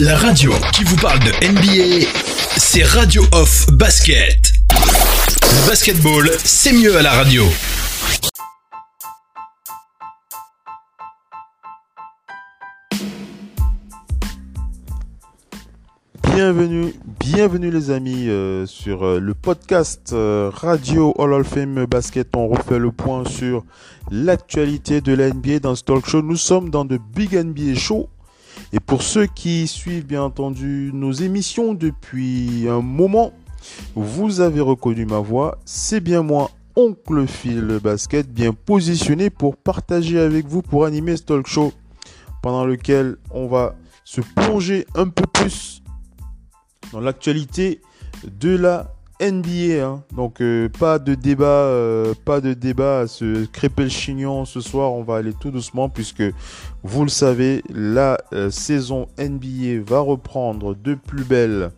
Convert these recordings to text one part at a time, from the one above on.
La radio qui vous parle de NBA, c'est Radio Off Basket. Basketball, c'est mieux à la radio. Bienvenue, bienvenue les amis euh, sur euh, le podcast euh, Radio All of Fame Basket. On refait le point sur l'actualité de la NBA dans ce talk show. Nous sommes dans de Big NBA Show. Et pour ceux qui suivent bien entendu nos émissions depuis un moment, vous avez reconnu ma voix. C'est bien moi, Oncle Phil Basket, bien positionné pour partager avec vous, pour animer ce talk show pendant lequel on va se plonger un peu plus dans l'actualité de la NBA. hein. Donc euh, pas de débat, euh, pas de débat à se crêper le chignon ce soir. On va aller tout doucement puisque vous le savez, la euh, saison NBA va reprendre de plus belle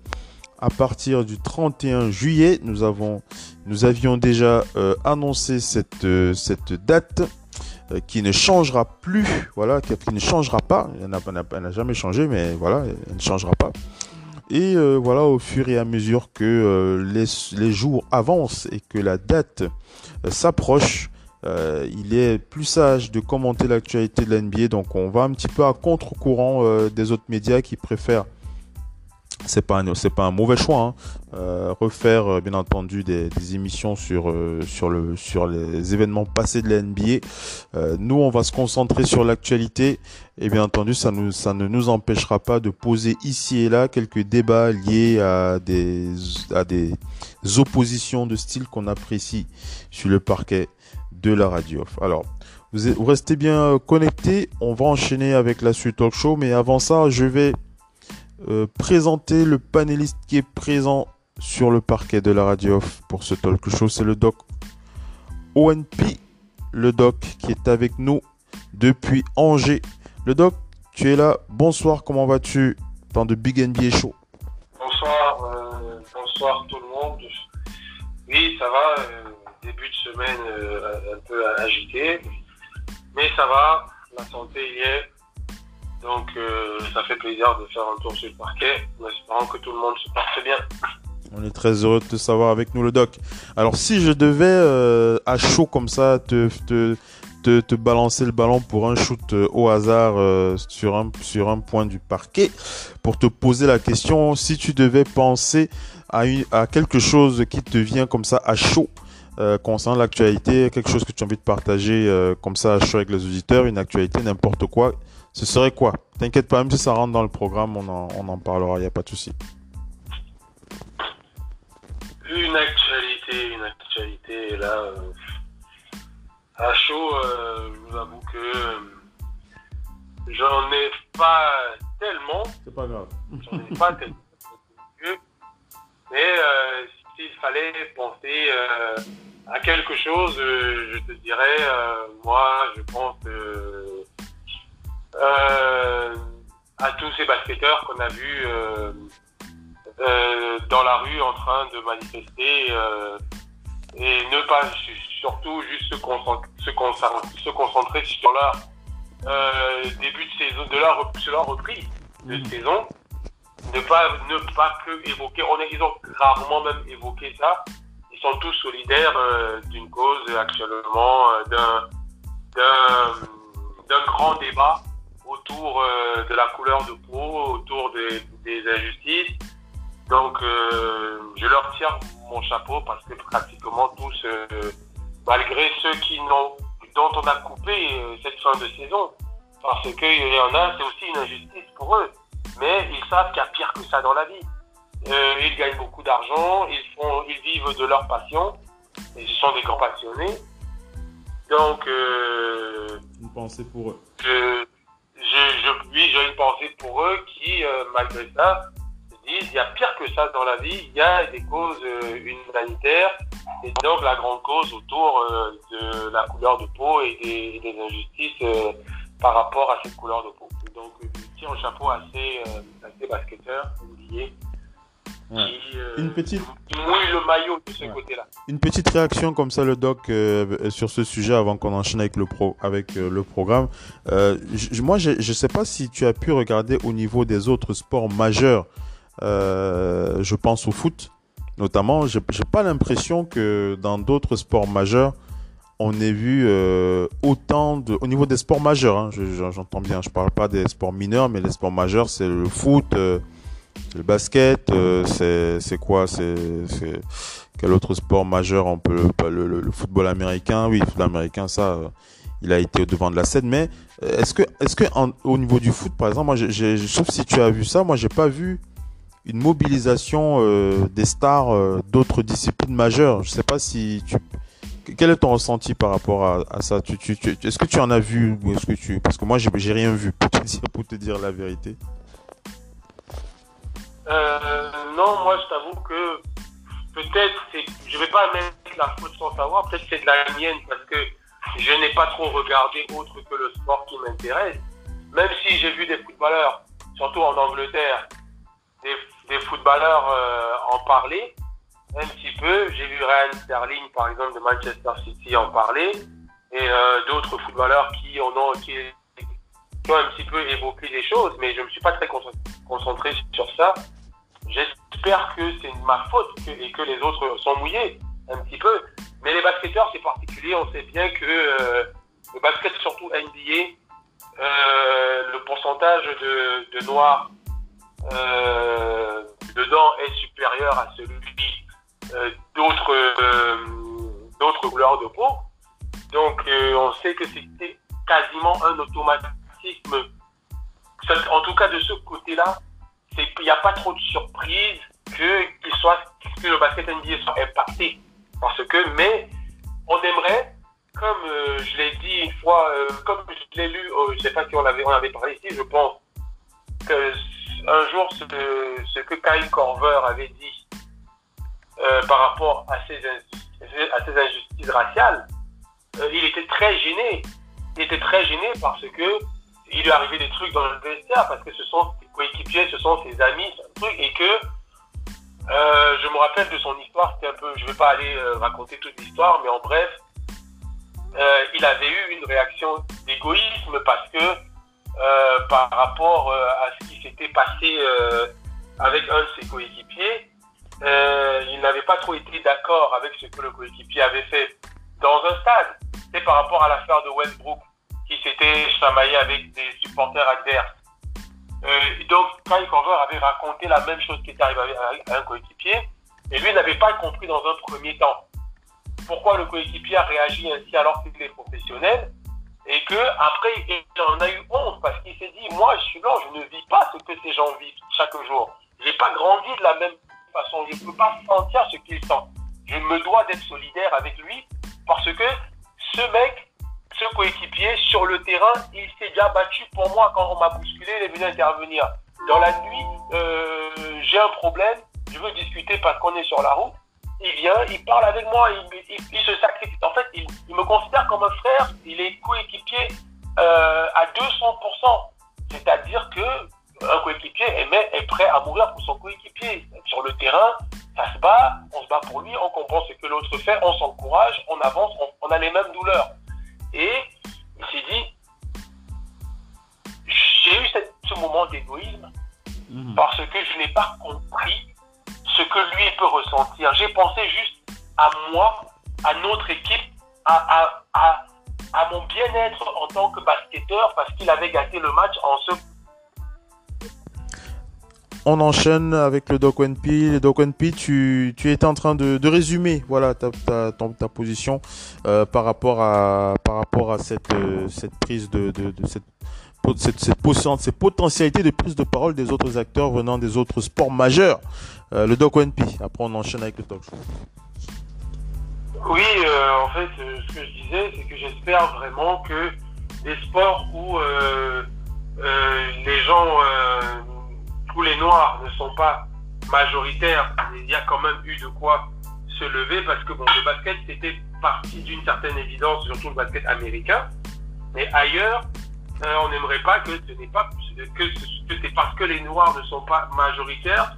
à partir du 31 juillet. Nous avions déjà annoncé cette date qui ne changera plus, voilà, qui, ne changera pas. Elle n'a jamais changé, mais voilà, elle ne changera pas. Et euh, voilà, au fur et à mesure que euh, les, jours avancent et que la date euh, s'approche, il est plus sage de commenter l'actualité de la NBA. Donc on va un petit peu à contre-courant des autres médias qui préfèrent c'est pas un, c'est pas un mauvais choix hein. Euh, refaire euh, bien entendu des, des émissions sur euh, sur le sur les événements passés de la NBA Euh, nous on va se concentrer sur l'actualité. Et bien entendu ça nous ça ne nous empêchera pas de poser ici et là quelques débats liés à des à des oppositions de style qu'on apprécie sur le parquet de la radio alors vous, vous restez bien euh, connectés. On va enchaîner avec la suite talk show. Mais avant ça je vais euh, présenter le panéliste qui est présent sur le parquet de la radio off pour ce talk show. C'est le doc ONP, le doc qui est avec nous depuis Angers. Le doc, tu es là. Bonsoir, comment vas-tu? Dans de Big NBA Show Bonsoir, euh, bonsoir tout le monde. Oui, ça va. euh, début de semaine un peu agité, mais ça va. La santé y est. Donc, euh, ça fait plaisir de faire un tour sur le parquet, en espérant que tout le monde se porte bien. On est très heureux de te savoir avec nous, le doc. Alors, si je devais euh, à chaud comme ça te, te, te, te balancer le ballon pour un shoot euh, au hasard sur, un, sur un point du parquet, pour te poser la question, si tu devais penser à, une, à quelque chose qui te vient comme ça à chaud concernant l'actualité, quelque chose que tu as envie de partager comme ça à chaud avec les auditeurs, une actualité, n'importe quoi, ce serait quoi? T'inquiète pas, même si ça rentre dans le programme, on en, on en parlera, il n'y a pas de souci. Une actualité, une actualité, et là, euh, à chaud, euh, je vous avoue que euh, j'en ai pas tellement. C'est pas grave. J'en ai pas tellement. Mais euh, s'il fallait penser euh, à quelque chose, euh, je te dirais, euh, moi, je pense euh, euh, à tous ces basketteurs qu'on a vus euh, euh, dans la rue en train de manifester euh, et ne pas su- surtout juste se concentrer, se concentrer, se concentrer sur leur euh, début de saison, de leur, sur leur reprise de Mhm. saison ne pas ne pas que évoquer on a, ils ont rarement même évoqué ça ils sont tous solidaires euh, d'une cause actuellement euh, d'un d'un d'un grand débat autour euh, de la couleur de peau autour des, des injustices donc euh, je leur tire mon chapeau parce que pratiquement tous euh, malgré ceux qui n'ont dont on a coupé cette fin de saison parce qu'il y en a c'est aussi une injustice pour eux mais ils savent qu'il y a pire que ça dans la vie. Ils gagnent beaucoup d'argent, ils font, ils vivent de leur passion, et ce sont des grands passionnés. Donc, euh, Une pensée pour eux. je, je, oui, j'ai une pensée pour eux qui, euh, malgré ça, se disent il y a pire que ça dans la vie, il y a des causes euh, humanitaires, et donc la grande cause autour euh, de la couleur de peau et des, injustices par rapport à cette couleur de peau. Donc, je tire un chapeau à ces, euh, à oubliés. une petite... mouille le maillot de ce côté-là. Une petite réaction comme ça, le doc, sur ce sujet avant qu'on enchaîne avec le, pro, avec, le programme. moi, je ne sais pas si tu as pu regarder au niveau des autres sports majeurs. je pense au foot notamment. J'ai pas l'impression que dans d'autres sports majeurs, on ait vu euh, autant de... Au niveau des sports majeurs, hein, j'entends bien, je parle pas des sports mineurs, mais les sports majeurs, c'est le foot, euh, le basket, euh, c'est quoi C'est quel autre sport majeur on peut le, le, football américain? Oui, le football américain, ça, il a été au devant de la scène. Mais est-ce que, est-ce que au niveau du foot, par exemple, moi, sauf si tu as vu ça, moi, j'ai pas vu une mobilisation des stars d'autres disciplines majeures. Je sais pas si tu quel est ton ressenti par rapport à, ça? Tu, Est-ce que tu en as vu ou est-ce que tu Parce que moi, j'ai rien vu pour te dire la vérité. Euh, non, moi, je t'avoue que peut-être, je vais pas mettre la faute sans savoir. Peut-être c'est de la mienne parce que je n'ai pas trop regardé autre que le sport qui m'intéresse. Même si j'ai vu des footballeurs, surtout en Angleterre, des, des footballeurs euh, en parler un petit peu. J'ai vu Ryan Sterling, par exemple, de Manchester City en parler, et euh, d'autres footballeurs qui, en ont, qui, ont un petit peu évoqué des choses, mais je ne me suis pas très concentré sur ça. J'espère que c'est ma faute et que les autres sont mouillés un petit peu. Mais les basketteurs, c'est particulier. On sait bien que euh, le basket, surtout NBA, euh, le pourcentage de, de noirs dedans est supérieur à celui euh, d'autres euh, d'autres couleurs de peau. Donc euh, on sait que c'était quasiment un automatisme. En tout cas de ce côté-là, qu'il n'y a pas trop de surprise que, que le basket NBA soit impacté. Parce que, mais on aimerait, comme je l'ai dit une fois, comme je l'ai lu, je ne sais pas si on avait, avait parlé ici, je pense que un jour ce, que Kyle Corver avait dit euh, par rapport à ces, injustices raciales, euh, il était très gêné. Il était très gêné parce que il lui arrivait des trucs dans le vestiaire parce que ce sont ses coéquipiers, ce sont ses amis, et que euh, je me rappelle de son histoire. C'était un peu, je vais pas aller raconter toute l'histoire, mais en bref, il avait eu une réaction d'égoïsme parce que par rapport à ce qui s'était passé avec un de ses coéquipiers, euh, il n'avait pas trop été d'accord avec ce que le coéquipier avait fait dans un stade. C'est par rapport à l'affaire de Westbrook qui s'était chamaillé avec des supporters adverses. Euh, donc, Kyle Corver avait raconté la même chose qui était arrivée à un coéquipier et lui n'avait pas compris dans un premier temps pourquoi le coéquipier a réagi ainsi alors qu'il est professionnel et que après il en a eu honte parce qu'il s'est dit moi je suis blanc je ne vis pas ce que ces gens vivent chaque jour j'ai pas grandi de la même façon. Je ne peux pas sentir ce qu'il sent. Je me dois d'être solidaire avec lui parce que ce mec, coéquipier, sur le terrain, il s'est déjà battu pour moi quand on m'a bousculé, il est venu intervenir. Dans la nuit, euh, j'ai un problème, je veux discuter parce qu'on est sur la route. Il vient, il parle avec moi, il, se sacrifie. En fait, il, me considère comme un frère, il est coéquipier euh, à 200%. C'est-à-dire que un coéquipier est, prêt à mourir pour son coéquipier. Sur le terrain, ça se bat, on se bat pour lui, on comprend ce que l'autre fait, on s'encourage, on avance, on, a les mêmes douleurs. Et il s'est dit, j'ai eu ce moment d'égoïsme mhm. parce que je n'ai pas compris ce que lui peut ressentir. J'ai pensé juste à moi, à notre équipe, à, à, à mon bien-être en tant que basketteur parce qu'il avait gâté le match en se on enchaîne avec le Doc NP. Le Doc NP, tu, tu étais en train de, résumer voilà, ta, position euh, par rapport à, euh, cette prise de, de, cette, cette, cette, potentialités de prise de parole des autres acteurs venant des autres sports majeurs. Euh, le Doc NP. Après, on enchaîne avec le show. Oui, en fait, ce que je disais, c'est que j'espère vraiment que des sports où les gens tous les Noirs ne sont pas majoritaires, il y a quand même eu de quoi se lever parce que bon, le basket c'était parti d'une certaine évidence, surtout le basket américain. Mais ailleurs, euh, on n'aimerait pas que ce n'est pas que, c'est parce que les Noirs ne sont pas majoritaires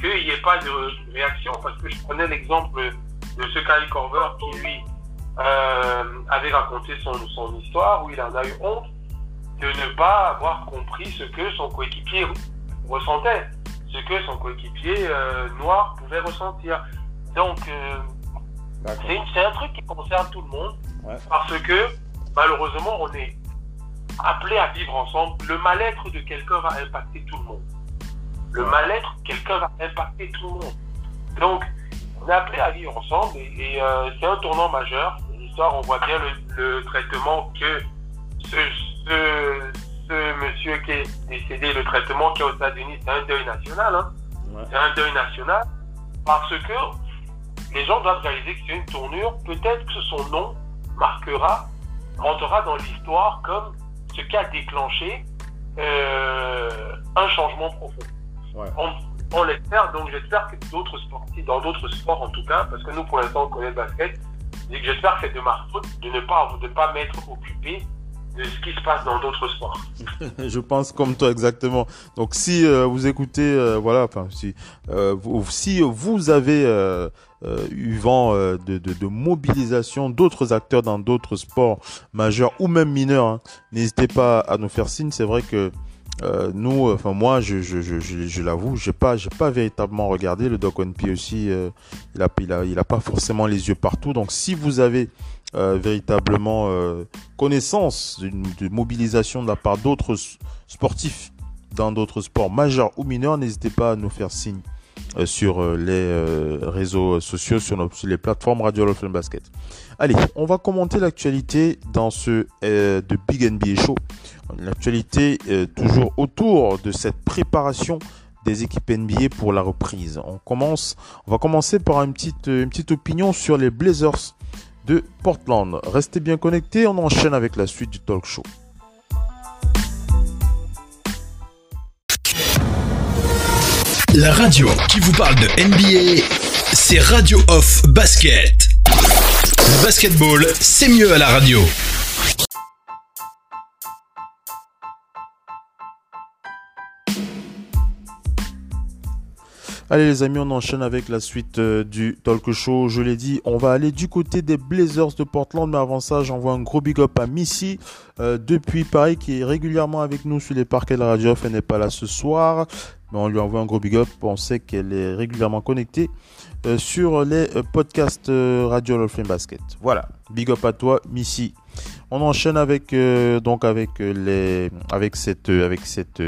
qu'il n'y ait pas de réaction. Parce que je prenais l'exemple de ce Kyle Corver qui, lui, euh, avait raconté son, son histoire où il en a eu honte de ne pas avoir compris ce que son coéquipier ressentait, ce que son coéquipier euh, noir pouvait ressentir. Donc, euh, c'est un truc qui concerne tout le monde parce que malheureusement, on est appelé à vivre ensemble. Le mal-être de quelqu'un va impacter tout le monde. Le mal-être de quelqu'un va impacter tout le monde. Donc, on est appelé à vivre ensemble et, euh, c'est un tournant majeur. L'histoire, on voit bien le, traitement que ce, ce, monsieur qui est décédé, le traitement qu'il y a aux États-Unis, c'est un deuil national. Hein. C'est un deuil national parce que les gens doivent réaliser que c'est une tournure. Peut-être que son nom marquera, rentrera dans l'histoire comme ce qui a déclenché euh, un changement profond. On, l'espère, donc j'espère que d'autres sportifs, dans d'autres sports en tout cas, parce que nous pour l'instant on connaît le basket, j'espère que c'est de ma faute de ne pas, de pas m'être occupé de ce qui se passe dans d'autres sports. je pense comme toi exactement. Donc si euh, vous écoutez, euh, voilà, enfin si vous, si vous avez eu vent de, de, de, mobilisation d'autres acteurs dans d'autres sports majeurs ou même mineurs, hein, n'hésitez pas à nous faire signe. C'est vrai que euh, nous, enfin moi, je, je, je, je l'avoue, j'ai pas, j'ai pas véritablement regardé le Doc One aussi. Euh, il a, il a, il a pas forcément les yeux partout. Donc, si vous avez euh, véritablement euh, connaissance d'une mobilisation de la part d'autres sportifs dans d'autres sports majeurs ou mineurs, n'hésitez pas à nous faire signe euh, sur les réseaux sociaux, sur, nos, les plateformes Radio Love Basket. Allez, on va commenter l'actualité dans ce de Big NBA Show. L'actualité toujours autour de cette préparation des équipes NBA pour la reprise. On commence, on va commencer par une petite, une petite opinion sur les Blazers de Portland. Restez bien connectés, on enchaîne avec la suite du talk show. La radio qui vous parle de NBA, c'est Radio Off Basket. Le basketball, c'est mieux à la radio. Allez les amis, on enchaîne avec la suite euh, du talk show. Je l'ai dit, on va aller du côté des Blazers de Portland, mais avant ça, j'envoie un gros big up à Missy euh, depuis Paris qui est régulièrement avec nous sur les parquets de la radio. Elle n'est pas là ce soir mais on lui envoie un gros big up. On sait qu'elle est régulièrement connectée euh, sur les podcasts Radio Love Basket. Voilà, big up à toi, Missy. On enchaîne avec donc les avec cette avec cette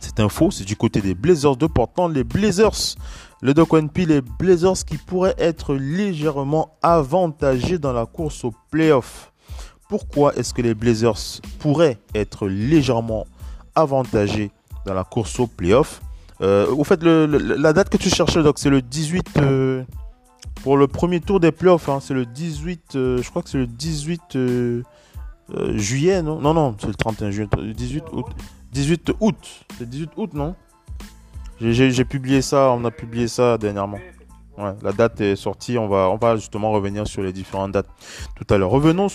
cette info, c'est du côté des Blazers de Portland, les Blazers, le Doc One P, les Blazers qui pourraient être légèrement avantagés dans la course au playoff. Pourquoi est-ce que les Blazers pourraient être légèrement avantagés dans la course au playoff? Euh, au fait, la date que tu cherchais, donc c'est le 18 euh, pour le premier tour des playoffs. Hein, c'est le 18, euh, je crois que c'est le 18 juillet, non? Non, non, c'est le 31 juillet, 18 août. 18 août, c'est 18 août, non? J'ai publié ça, on a publié ça dernièrement. Ouais, la date est sortie, on va, on va justement revenir sur les différentes dates tout à l'heure. Revenons.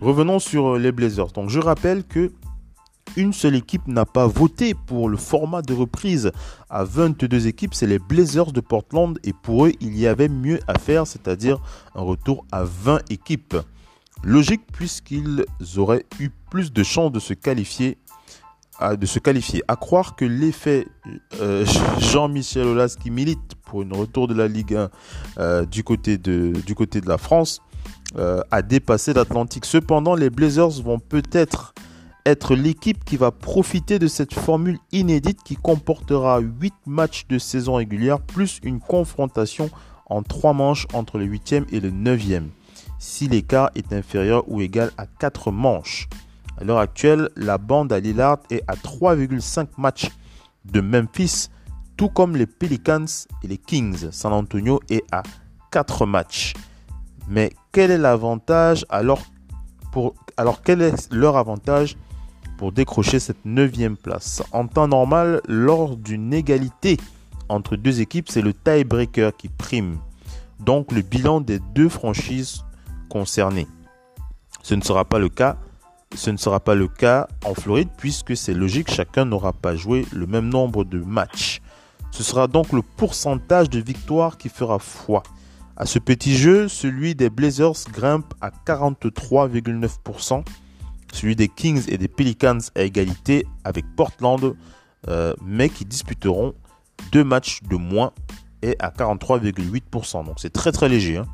Revenons sur les Blazers. Donc je rappelle que une seule équipe n'a pas voté pour le format de reprise à 22 équipes, c'est les Blazers de Portland et pour eux il y avait mieux à faire, c'est-à-dire un retour à 20 équipes. Logique puisqu'ils auraient eu plus de chances de se qualifier à, croire que l'effet euh, Jean-Michel Aulas qui milite pour une retour de la Ligue 1 euh, du, côté de, du côté de la France euh, a dépassé l'Atlantique. Cependant, les Blazers vont peut-être être l'équipe qui va profiter de cette formule inédite qui comportera 8 matchs de saison régulière plus une confrontation en 3 manches entre le 8e et le 9e, si l'écart est inférieur ou égal à 4 manches. À l'heure actuelle, la bande à Lillard est à 3,5 matchs de Memphis, tout comme les Pelicans et les Kings. San Antonio est à 4 matchs. Mais quel est l'avantage alors quel est leur avantage pour décrocher cette neuvième place? En temps normal, lors d'une égalité entre deux équipes, c'est le tiebreaker qui prime. Donc le bilan des deux franchises concernées. Ce ne sera pas le cas Ce ne sera pas le cas en Floride puisque c'est logique, chacun n'aura pas joué le même nombre de matchs. Ce sera donc le pourcentage de victoires qui fera foi. À ce petit jeu, celui des Blazers grimpe à 43,9%, celui des Kings et des Pelicans à égalité avec Portland, euh, mais qui disputeront deux matchs de moins et à 43,8%. Donc c'est très très léger. Hein.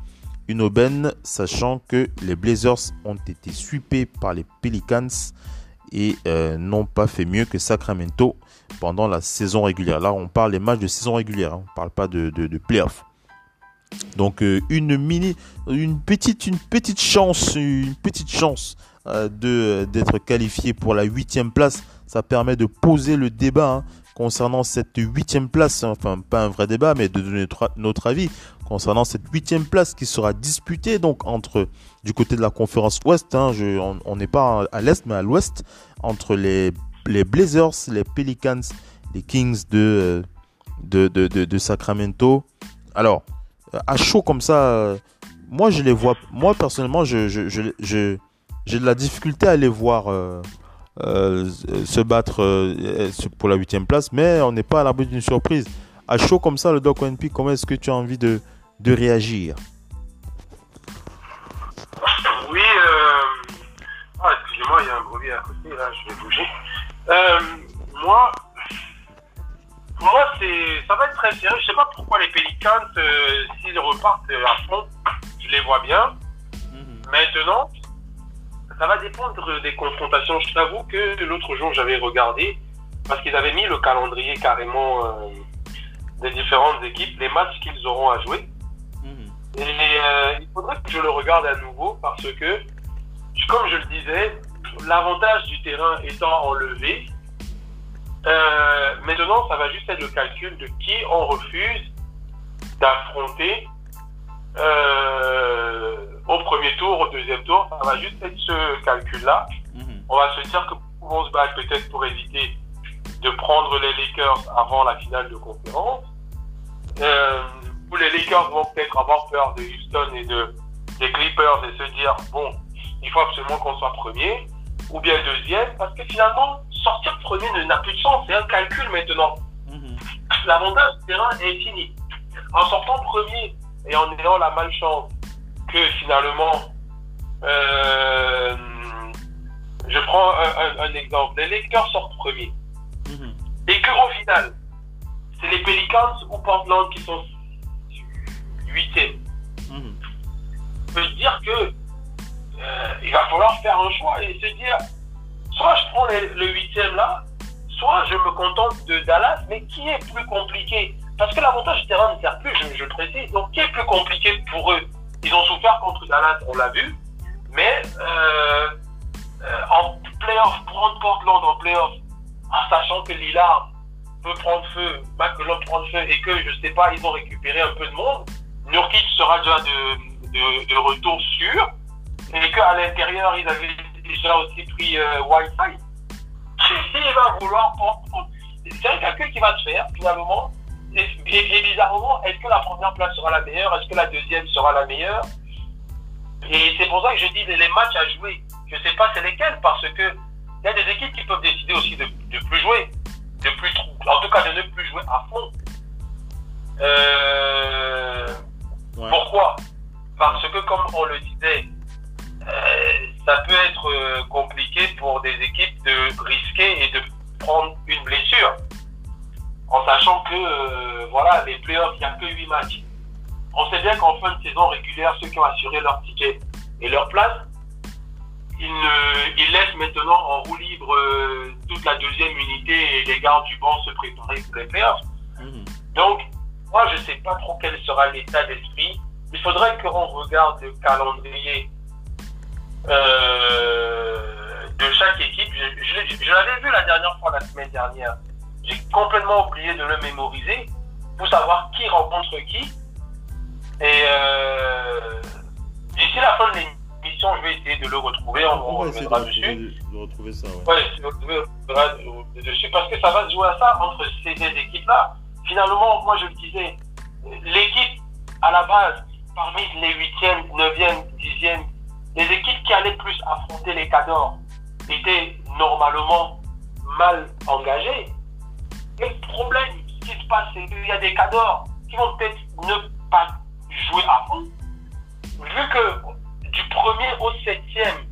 Une aubaine, sachant que les Blazers ont été sweepés par les Pelicans et euh, n'ont pas fait mieux que Sacramento pendant la saison régulière. Là, on parle des matchs de saison régulière, hein. on ne parle pas de, de, playoffs. Donc euh, une mini, une petite, une petite chance, une petite chance euh, de d'être qualifié pour la huitième place. Ça permet de poser le débat hein, concernant cette huitième place. Enfin, pas un vrai débat, mais de donner notre avis concernant cette huitième place qui sera disputée donc entre du côté de la conférence Ouest, hein, on n'est pas à l'Est mais à l'Ouest, entre les, les, Blazers, les Pelicans, les Kings de, de, de, Sacramento. Alors, à chaud comme ça, moi je les vois, moi personnellement, je, j'ai de la difficulté à les voir euh, euh, se battre euh, pour la huitième place, mais on n'est pas à l'abri d'une surprise. À chaud comme ça, le Doc ONP, comment est-ce que tu as envie de, de réagir? Oui, euh... ah, excusez-moi, il y a un bruit à côté, là, je vais bouger. Euh, moi, moi c'est, ça va être très sérieux. Je sais pas pourquoi les Pelicans, euh, s'ils repartent à fond, je les vois bien. Mhm. Maintenant, ça va dépendre des confrontations. Je t'avoue que l'autre jour, j'avais regardé, parce qu'ils avaient mis le calendrier carrément euh, des différentes équipes, les matchs qu'ils auront à jouer. Et euh, il faudrait que je le regarde à nouveau parce que, comme je le disais, l'avantage du terrain étant enlevé, euh, maintenant ça va juste être le calcul de qui on refuse d'affronter euh, au premier tour, au deuxième tour. Ça va juste être ce calcul-là. Mhm. On va se dire que pouvons se battre peut-être pour éviter de prendre les Lakers avant la finale de conférence. Euh, où les Lakers vont peut-être avoir peur de Houston et de, des Clippers et se dire, bon, il faut absolument qu'on soit premier, ou bien deuxième, parce que finalement, sortir premier n'a plus de sens, c'est un calcul maintenant. Mhm. L'avantage du terrain est fini. En sortant premier et en ayant la malchance que finalement, euh, je prends un, exemple, les Lakers sortent premier, mhm. et qu'au final, c'est les Pelicans ou Portland qui sont huitième. Mmh. Veut dire que euh, il va falloir faire un choix et se dire soit je prends le huitième là, soit je me contente de Dallas, mais qui est plus compliqué? Parce que l'avantage du terrain ne sert plus, je, je précise. Donc qui est plus compliqué pour eux? Ils ont souffert contre Dallas, on l'a vu, mais euh, euh, en playoff, prendre Portland en playoff, en sachant que Lillard peut prendre feu, McCollum prendre feu et que je sais pas, ils ont récupéré un peu de monde. Nurkic sera déjà de, retour sûr et qu'à l'intérieur, ils avaient déjà aussi pris euh, Wi-Fi. Va vouloir C'est un calcul qui va se faire finalement. Et, et, bizarrement, est-ce que la première place sera la meilleure? Est-ce que la deuxième sera la meilleure? Et c'est pour ça que je dis les matchs à jouer. Je ne sais pas c'est lesquels parce que il y a des équipes qui peuvent décider aussi de ne plus jouer, de plus, en tout cas de ne plus jouer à fond. Euh, pourquoi? Parce que, comme on le disait, euh, ça peut être euh, compliqué pour des équipes de risquer et de prendre une blessure. En sachant que, euh, voilà, les playoffs, il n'y a que 8 matchs. On sait bien qu'en fin de saison régulière, ceux qui ont assuré leur ticket et leur place, ils, laissent maintenant en roue libre toute la deuxième unité et les gardes du banc se préparer pour les playoffs. Mhm. Donc, moi, je ne sais pas trop quel sera l'état d'esprit. Il faudrait qu'on regarde le calendrier euh, de chaque équipe. Je, l'avais vu la dernière fois, la semaine dernière. J'ai complètement oublié de le mémoriser pour savoir qui rencontre qui. Et euh, d'ici la fin de l'émission, je vais essayer de le retrouver. On, on reviendra dessus. De, retrouver ça, ouais? ouais dessus parce que ça va se jouer à ça entre ces deux équipes-là finalement, moi je le disais, l'équipe à la base, parmi les 8e, 9e, 10e, les équipes qui allaient plus affronter les cadors, était normalement mal engagé. Et le problème, ce qui se passe, c'est qu'il y a des cadors qui vont peut-être ne pas jouer à fond. Vu que du premier au septième,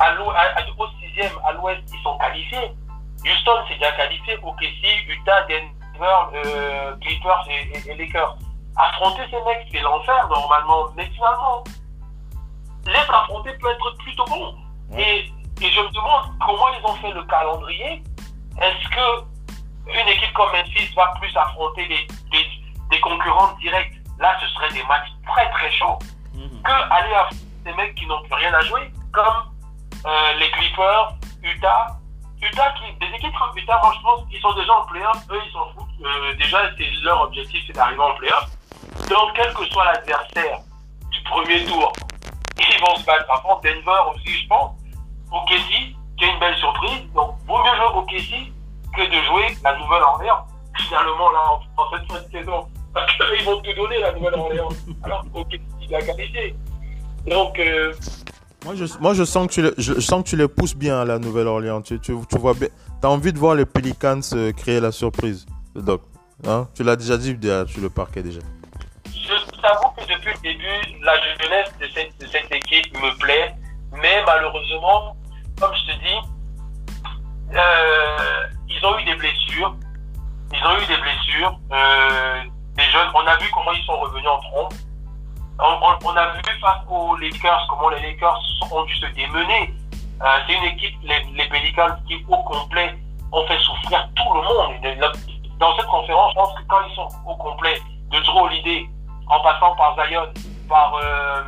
à au sixième, à l'ouest, ils sont qualifiés. Houston s'est déjà qualifié, OKC, Utah, Denver, euh, Clippers et, et, Lakers. Affronter ces mecs, c'est l'enfer normalement, mais finalement, les affronter peut être plutôt bon. Et, et, je me demande comment ils ont fait le calendrier. Est-ce que une équipe comme Memphis va plus affronter des, des, des concurrents directs Là, ce serait des matchs très très chauds. Mhm. Que aller affronter des mecs qui n'ont plus rien à jouer, comme euh, les Clippers, Utah. Utah, qui, des équipes comme Utah, moi je pense qu'ils sont déjà en playoff. Eux, ils s'en foutent. Euh, déjà, leur objectif, c'est d'arriver en playoff. Donc, quel que soit l'adversaire du premier tour, ils vont se battre. Par contre, Denver aussi, je pense. OKC, qui est une belle surprise. Donc, vaut mieux jouer OKC que de jouer la Nouvelle-Orléans. Finalement, là, en, cette fin de saison. Parce qu'ils vont tout donner, la Nouvelle-Orléans. Alors, OKC, il a qualifié. Donc, euh, moi je, moi, je sens que tu les, je, sens que tu les pousses bien à la Nouvelle-Orléans. Tu, tu, tu, vois bien. T'as envie de voir les Pelicans euh, créer la surprise, Doc. Hein? Tu l'as déjà dit sur le parquet déjà. Je t'avoue que depuis le début, la jeunesse de cette, de cette équipe me plaît. Mais malheureusement, comme je te dis, euh, ils ont eu des blessures. Ils ont eu des blessures. Euh, des jeunes, on a vu comment ils sont revenus en trompe on, a vu face aux Lakers comment les Lakers ont dû se démener. Euh, c'est une équipe, les, les, Pelicans, qui au complet ont fait souffrir tout le monde. Dans cette conférence, je pense que quand ils sont au complet, de Drew Holiday, en passant par Zion, par euh,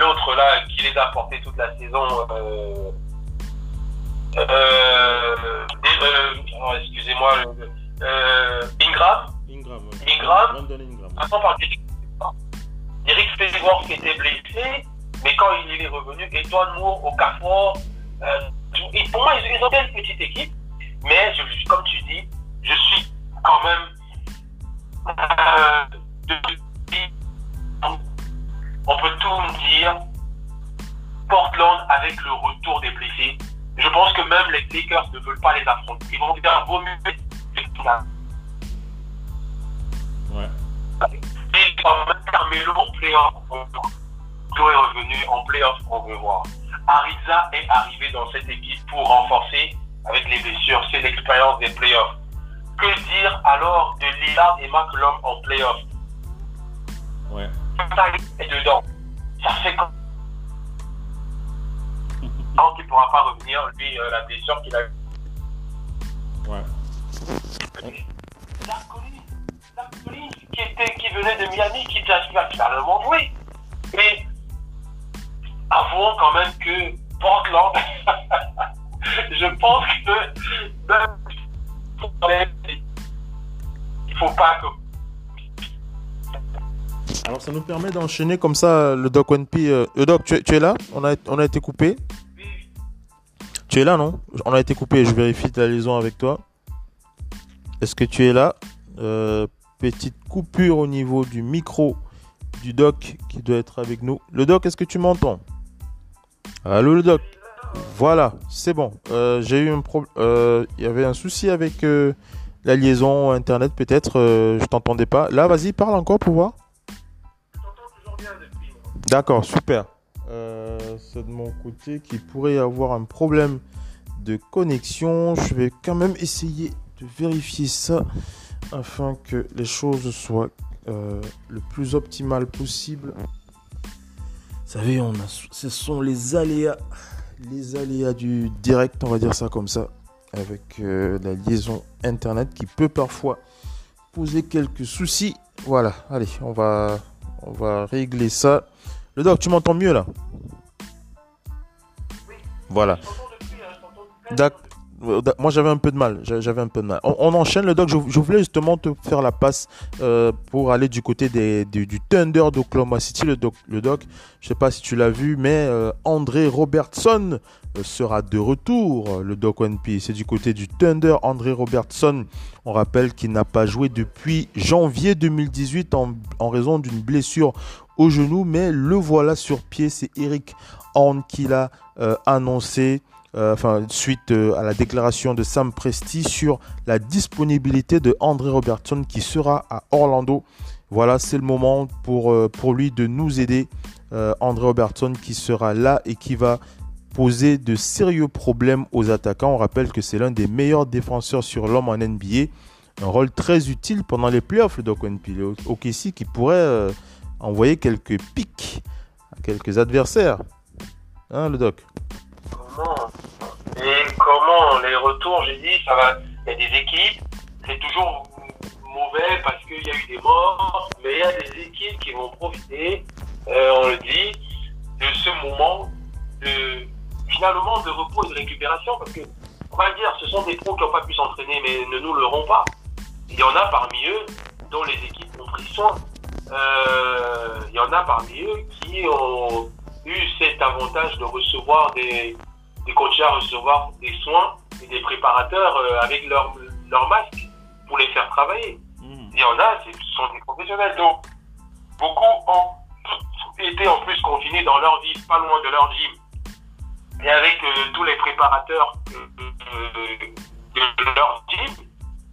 l'autre là qui les a portés toute la saison, excusez-moi, Ingram, Ingram, Ingram, Ingram. passant par Eric Fedor qui était blessé, mais quand il est revenu, Edouard Moore au Carrefour, euh, et pour moi, ils, ont une petite équipe, mais je, comme tu dis, je suis quand même euh, on peut tout me dire. Portland avec le retour des blessés, je pense que même les Lakers ne veulent pas les affronter. Ils vont dire vaut mieux Ouais. Et quand même Carmelo en playoff, Joe est revenu en playoff, on veut voir. Ariza est arrivé dans cette équipe pour renforcer avec les blessures. C'est l'expérience des playoffs. Que dire alors de Lillard et McCollum en playoff? Ouais. Ça est dedans. Ça fait quand Donc il ne pourra pas revenir, lui, euh, la blessure qu'il a eue. Ouais. La colline qui, était, qui venait de Miami, qui était finalement joué. Mais avouons quand même que Portland, je pense que ben, il faut pas que. Alors ça nous permet d'enchaîner comme ça le Doc One P. Euh, le Doc, tu, es là? On a, on a été coupé Tu es là, non? On a été coupé, je vérifie ta liaison avec toi. Est-ce que tu es là? Euh, Petite coupure au niveau du micro du doc qui doit être avec nous. Le doc, est-ce que tu m'entends? Allô le doc? Voilà, c'est bon. Euh, j'ai eu un problème. Euh, il y avait un souci avec la liaison internet peut-être. je t'entendais pas. Là, vas-y, parle encore pour voir. D'accord, super. C'est de mon côté qu'il pourrait y avoir un problème de connexion. Je vais quand même essayer de vérifier ça afin que les choses soient euh, le plus optimales possible. Vous savez, on a, ce sont les aléas, les aléas du direct, on va dire ça comme ça, avec euh, la liaison internet qui peut parfois poser quelques soucis. Voilà, allez, on va, on va régler ça. Le doc, tu m'entends mieux là? Voilà. D'accord. Euh, moi j'avais un peu de mal. J'avais un peu de mal. On, enchaîne le doc. Je, voulais justement te faire la passe euh, pour aller du côté des, du, Thunder d'Oklahoma City. Le doc, le doc, je sais pas si tu l'as vu, mais euh, André Robertson sera de retour. Le doc One Piece. C'est du côté du Thunder. André Robertson, on rappelle qu'il n'a pas joué depuis janvier 2018 en, en raison d'une blessure au genou, mais le voilà sur pied. C'est Eric Horn qui l'a annoncé enfin, suite à la déclaration de Sam Presti sur la disponibilité de André Robertson qui sera à Orlando. Voilà, c'est le moment pour, pour lui de nous aider. André Robertson qui sera là et qui va poser de sérieux problèmes aux attaquants. On rappelle que c'est l'un des meilleurs défenseurs sur l'homme en NBA. Un rôle très utile pendant les playoffs, Doc Au OKC qui pourrait envoyer quelques pics à quelques adversaires. Hein, le Doc? Comment? Et comment les retours, j'ai dit, ça va. Il y a des équipes, c'est toujours mauvais parce qu'il y a eu des morts, mais il y a des équipes qui vont profiter, euh, on le dit, de ce moment de finalement de repos et de récupération parce que, on va dire, ce sont des pros qui n'ont pas pu s'entraîner mais ne nous l'auront pas. Il y en a parmi eux dont les équipes ont pris soin. Euh, il y en a parmi eux qui ont eu cet avantage de recevoir des, des coachs à recevoir des soins et des préparateurs euh, avec leur, leur masque pour les faire travailler. Hmm. Il y en a, ce sont des professionnels. Donc, beaucoup ont été en plus confinés dans leur vie, pas loin de leur gym et avec euh, tous les préparateurs euh, de leur team,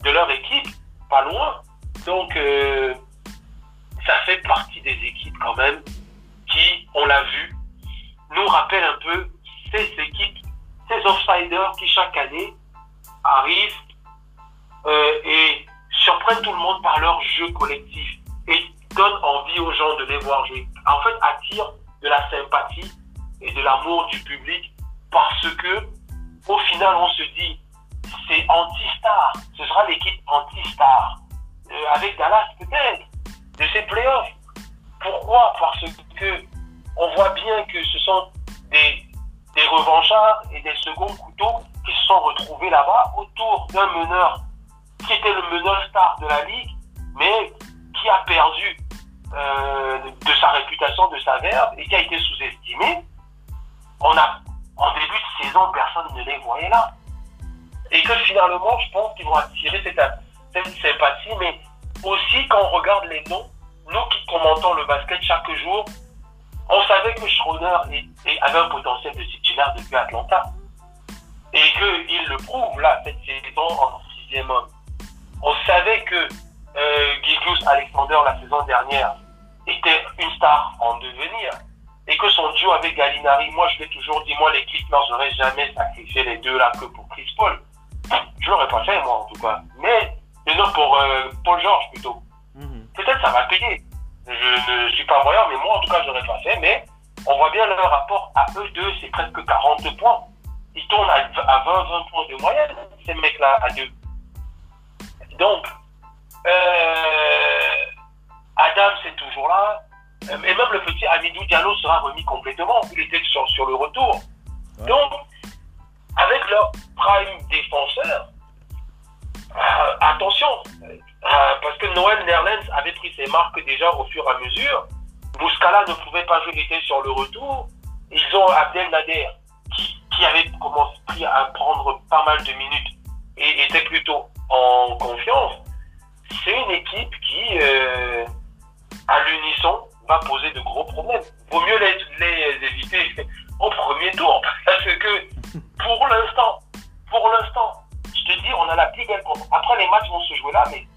de leur équipe, pas loin. Donc, euh, ça fait partie des équipes quand même qui, on l'a vu, nous rappellent un peu ces équipes, ces outsiders qui chaque année arrivent et surprennent tout le monde par leur jeu collectif et donnent envie aux gens de les voir jouer. En fait, attirent de la sympathie et de l'amour du public parce que au final on se dit c'est anti-star, ce sera l'équipe anti-star euh, avec Dallas peut-être de ces playoffs. Pourquoi? Parce que on voit bien que ce sont des, des revanchards et des seconds couteaux qui se sont retrouvés là-bas autour d'un meneur qui était le meneur star de la ligue, mais qui a perdu euh, de sa réputation, de sa verve et qui a été sous-estimé. On a en début de saison, personne ne les voyait là. Et que finalement, je pense qu'ils vont attirer cette, sympathie, mais aussi quand on regarde les noms, nous qui commentons le basket chaque jour, on savait que Schroeder avait un potentiel de titulaire depuis Atlanta. Et qu'il le prouve là, cette saison en sixième homme. On savait que euh, Alexander la saison dernière était une star en devenir et que son duo avec Gallinari, moi je l'ai toujours dit, moi les Clippers n'auraient jamais sacrifié les deux là que pour Chris Paul. Je l'aurais pas fait moi en tout cas. Mais, non pour euh, Paul George plutôt. Mhm. Peut-être ça va payer. Je ne suis pas voyant, mais moi en tout cas je l'aurais pas fait. Mais on voit bien leur rapport à eux deux, c'est presque 40 points. Ils tournent à 20-20 points de moyenne, ces mecs-là, à deux. Donc, euh, Adam c'est toujours là. Euh, et même le petit Amidou Diallo sera remis complètement. Il était sur, sur le retour. Donc, avec leur prime défenseur, euh, attention, euh, parce que Noël Nerlens avait pris ses marques déjà au fur et à mesure. Mouskala ne pouvait pas jouer, sur le retour. Ils ont Abdel Nader, qui, qui avait commencé à prendre pas mal de minutes et était plutôt en confiance. C'est une équipe qui, à l'unisson, va poser de gros problèmes. Vaut mieux les, les éviter au premier tour. Parce que pour l'instant, pour l'instant, je te dis, on a la plus belle confrontation. Après, les matchs vont se jouer là, mais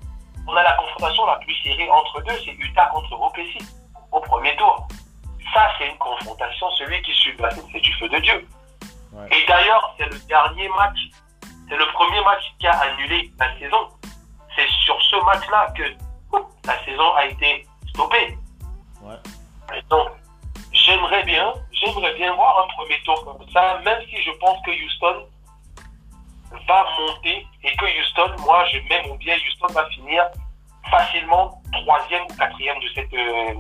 on a la confrontation la plus serrée entre deux, c'est Utah contre OKC au premier tour. Ça, c'est une confrontation. Celui qui suit c'est du feu de Dieu. Et d'ailleurs, c'est le dernier match, c'est le premier match qui a annulé la saison. C'est sur ce match-là que la saison a été stoppée. Donc, j'aimerais bien, j'aimerais bien voir un premier tour comme ça, même si je pense que Houston va monter et que Houston, moi, je mets mon bien, Houston va finir facilement troisième ou quatrième de cette, euh,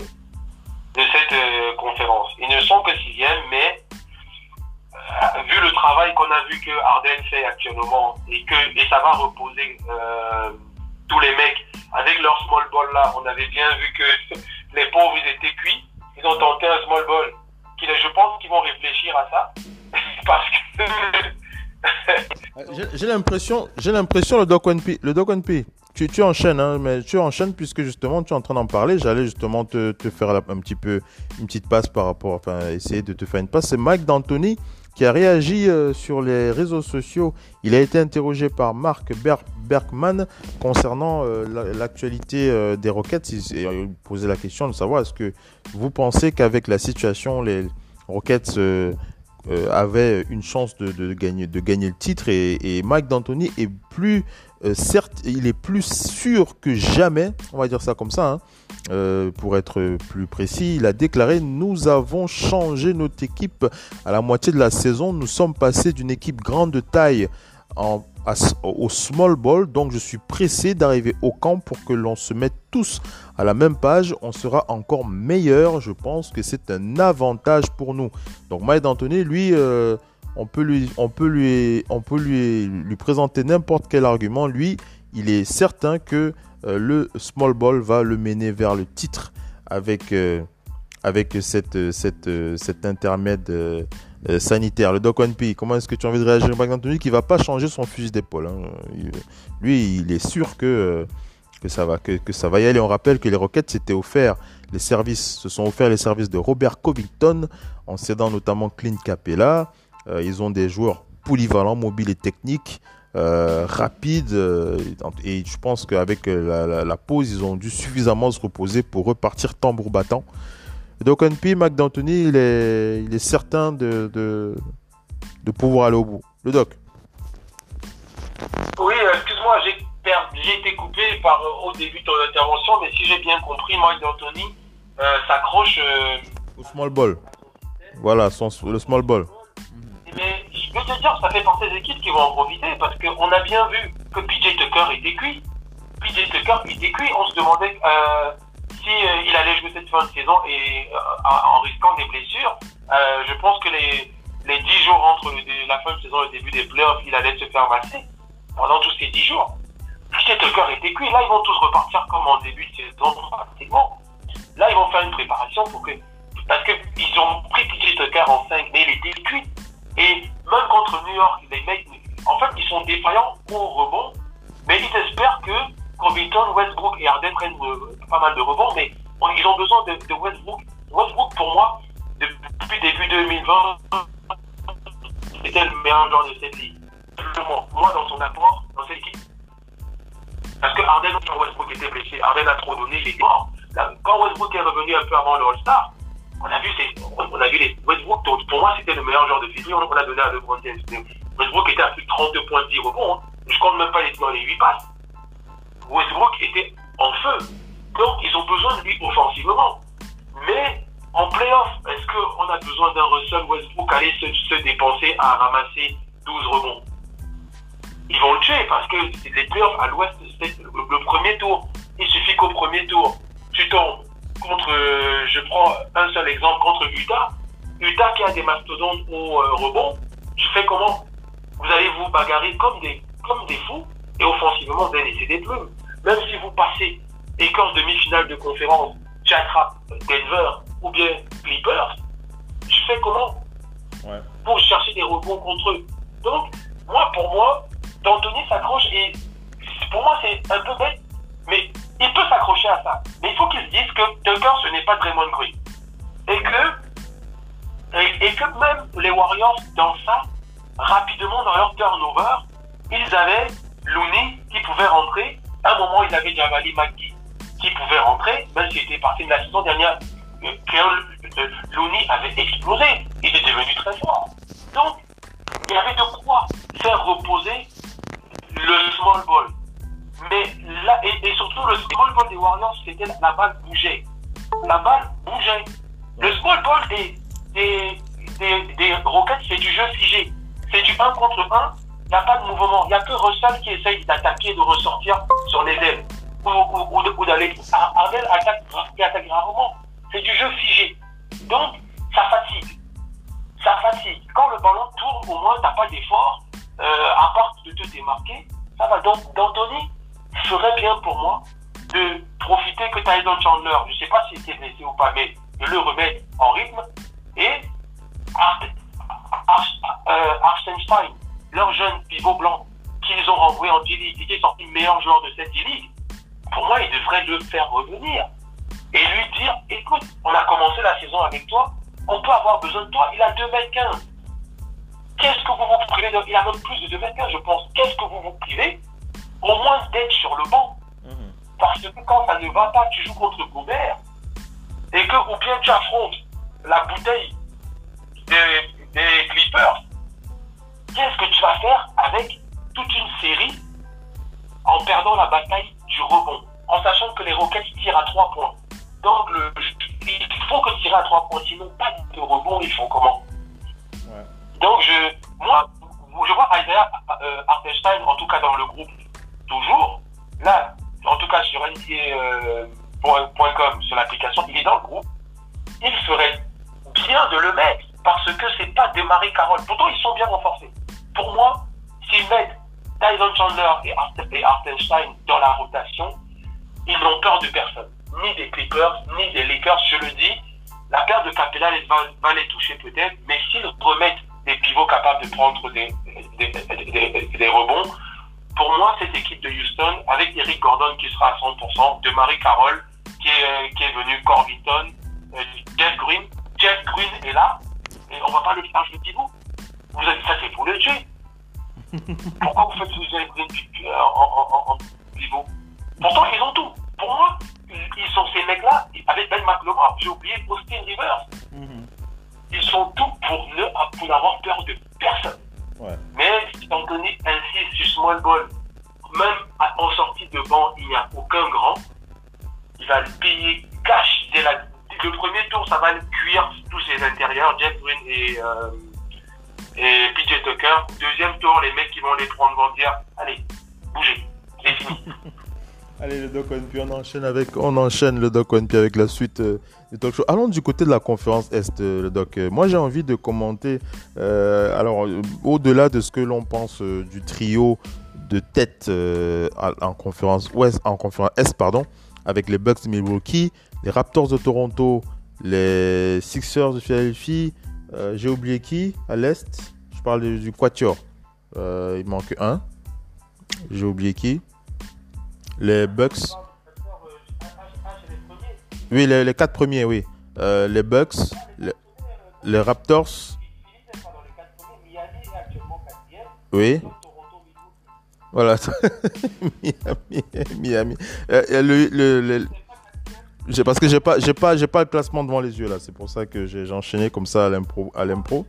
de cette euh, conférence. Ils ne sont que sixième, mais euh, vu le travail qu'on a vu que Arden fait actuellement et que et ça va reposer tous les mecs avec leur small ball là, on avait bien vu que les pauvres, ils étaient cuits. Ils ont tenté un small ball. Je pense qu'ils vont réfléchir à ça. Parce que. J'ai l'impression, j'ai l'impression, le Doc One P, le Doc tu, tu enchaînes, hein, mais tu enchaînes puisque justement tu es en train d'en parler. J'allais justement te, te faire un petit peu une petite passe par rapport, enfin essayer de te faire une passe. C'est Mike D'Antoni qui a réagi euh, sur les réseaux sociaux. Il a été interrogé par Mark Bergman concernant euh, l'actualité euh, des Rockets. Il, posait la question de savoir est-ce que vous pensez qu'avec la situation, les Rockets avaient une chance de, gagner, de gagner le titre et, Mike D'Antoni est plus euh, certes, il est plus sûr que jamais, on va dire ça comme ça, hein, euh, pour être plus précis, il a déclaré Nous avons changé notre équipe à la moitié de la saison. Nous sommes passés d'une équipe grande de taille en, au small ball. Donc je suis pressé d'arriver au camp pour que l'on se mette tous à la même page. On sera encore meilleur. Je pense que c'est un avantage pour nous. Donc Mike D'Antoni, lui... Euh, on peut lui, on peut lui, on peut lui, lui présenter n'importe quel argument. Lui, il est certain que euh, le small ball va le mener vers le titre avec, euh, avec cette, cette, cet intermède euh, sanitaire. Le Doc One P, comment est-ce que tu as envie de réagir? Par exemple, qui va pas changer son fusil d'épaule. Hein. lui, il est sûr que, que, ça va, que, que, ça va y aller. On rappelle que les Rockets s'étaient offert les services, se sont offerts les services de Robert Covington en cédant notamment Clint Capella. Euh, ils ont des joueurs polyvalents, mobiles et techniques. Euh, rapides euh, et je pense qu'avec la, pause ils ont dû suffisamment se reposer pour repartir tambour battant donc NP McDantony il est, il est certain de, de, pouvoir aller au bout le doc oui excuse-moi j'ai été coupé par, au début de ton intervention mais si j'ai bien compris Mike D'Antoni s'accroche au small ball voilà son, le small ball mais je peux te dire, ça fait partie des équipes qui vont en profiter parce qu'on a bien vu que PJ Tucker était cuit. PJ Tucker était cuit. On se demandait euh, euh, il allait jouer cette fin de saison et euh, en risquant des blessures. je pense que les, les 10 jours entre la fin de saison et le début des playoffs, il allait se faire masser pendant tous ces 10 jours. PJ Tucker était cuit. Là, ils vont tous repartir comme en début de saison pratiquement. Là, ils vont faire une préparation pour que. Parce qu'ils ont pris PJ Tucker en 5, mais il était cuit. Et même contre New York, les mecs, en fait, ils sont défaillants au rebond, mais ils espèrent que Covington, Westbrook et Harden prennent euh, pas mal de rebonds, mais ils ont besoin de, Westbrook. Westbrook, pour moi, depuis début 2020, c'était le meilleur joueur de cette ligue. Moi, dans son apport, dans cette équipe. Parce que Harden, quand Westbrook était blessé, Harden a trop donné, il est mort. Quand Westbrook est revenu un peu avant le All-Star, on a vu, on a vu les Westbrook, pour moi, c'était le meilleur joueur de série. On, a donné à LeBron James. Westbrook était à plus de 32 points de 10 rebonds. Hein. Je compte même pas les, dans les 8 passes. Westbrook était en feu. Donc, ils ont besoin de lui offensivement. Mais en playoff, est-ce qu'on a besoin d'un Russell Westbrook aller se, se, dépenser à ramasser 12 rebonds? Ils vont le tuer parce que les playoffs à l'ouest, c'est le premier tour. Il suffit qu'au premier tour, tu tombes contre, euh, je prends un seul exemple, contre Utah. Utah qui a des mastodontes au euh, rebond, tu fais comment? Vous allez vous bagarrer comme des, comme des fous et offensivement, vous allez laisser des plumes. Même si vous passez et qu'en demi-finale de conférence, tu attrapes Denver ou bien Clippers, tu fais comment Pour chercher des rebonds contre eux? Donc, moi, pour moi, D'Antoni s'accroche et pour moi, c'est un peu bête, mais il peut s'accrocher à ça. Mais il faut qu'il se dise que Tucker, ce n'est pas Draymond Green. Et que, et, que même les Warriors, dans ça, rapidement dans leur turnover, ils avaient Looney qui pouvait rentrer. À un moment, ils avaient Javali McGee qui pouvait rentrer, même s'il était parti de la saison dernière. Euh, Looney avait explosé. Il était devenu très fort. Donc, il y avait de quoi faire reposer le small ball. Mais là, et, surtout, le small ball des Warriors, c'était la, balle bougeait. La balle bougeait. Le small ball des, des, des, des Rockets, c'est du jeu figé. C'est du 1 contre 1. Il n'y a pas de mouvement. Il n'y a que Russell qui essaye d'attaquer, de ressortir sur les ailes. Ou, d'aller. Ardel attaque, qui attaque rarement. C'est du jeu figé. Donc, ça fatigue. Ça fatigue. Quand le ballon tourne, au moins, tu n'as pas d'effort, euh, à part de te démarquer. Ça va. Donc, d'Anthony, serait bien pour moi de profiter que Tyson Chandler, je ne sais pas s'il était blessé ou pas, mais de le remettre en rythme. Et Arsenstein, leur jeune pivot blanc, qu'ils ont renvoyé en D-League et qui est sorti meilleur joueur de cette D-League, pour moi, ils devraient le faire revenir et lui dire écoute, on a commencé la saison avec toi, on peut avoir besoin de toi. Il a 2 mètres 15. Qu'est-ce que vous vous privez de... Il a même plus de 2 mètres 15, je pense. Qu'est-ce que vous vous privez Au moins d'être sur le banc. Mhm. Parce que quand ça ne va pas, tu joues contre Gobert et que ou bien tu affrontes la bouteille des, des Clippers, qu'est-ce que tu vas faire avec toute une série en perdant la bataille du rebond, en sachant que les Rockets tirent à 3 points donc, le, il faut que tirer à 3 points, sinon pas de rebond, ils font comment Donc, je, moi, je vois Isaiah euh, Artenstein, en tout cas dans le groupe, toujours. Là, en tout cas sur NBA.com, sur l'application, il est dans le groupe. Il ferait bien de le mettre, parce que c'est pas de Marie Carole. Pourtant, ils sont bien renforcés. Pour moi, s'ils mettent Tyson Chandler et Artenstein dans la rotation, ils n'ont peur de personne ni des Clippers, ni des Lakers, je le dis. La perte de Capella va, les toucher peut-être, mais s'ils remettent des pivots capables de prendre des, rebonds, pour moi, cette équipe de Houston, avec Eric Gordon qui sera à 100%, de Marie Carroll qui est, qui est venu, Corbiton, euh, Jeff Green. Jeff Green est là, et on va pas le faire le pivot. Vous avez, ça, c'est pour le tuer. Pourquoi vous faites Jeff Green en, pivot Pourtant, ils ont tout. Pour moi, ils sont ces mecs-là, avec Ben McLemore, j'ai oublié Austin Rivers. Mhm. Ils sont tous pour ne pour n'avoir peur de personne. Mais si Anthony insiste sur small ball, même en sortie de banc, il n'y a aucun grand. Il va le payer cash dès la, le premier tour, ça va le cuire tous ses intérieurs, Jeff Green et, euh, et PJ Tucker. Deuxième tour, les mecs qui vont les prendre vont dire Allez, bougez, c'est fini. Allez, le Doc One on enchaîne avec, on enchaîne le Doc One avec la suite euh, du talk show. Allons du côté de la conférence Est, euh, le Doc. Moi, j'ai envie de commenter, euh, alors, au-delà de ce que l'on pense du trio de tête en conférence Ouest, en conférence Est, pardon, avec les Bucks de Milwaukee, les Raptors de Toronto, les Sixers de Philadelphie. J'ai oublié qui à l'Est? Je parle du, du Quatuor. il manque un. J'ai oublié qui? Les Bucks. Oui, les, quatre premiers, oui. Euh, les Bucks, les, Raptors. Oui. Voilà. Miami. Miami. Euh, le, parce que j'ai pas, j'ai pas, j'ai pas le classement devant les yeux là. C'est pour ça que j'ai enchaîné comme ça à l'impro, à l'impro.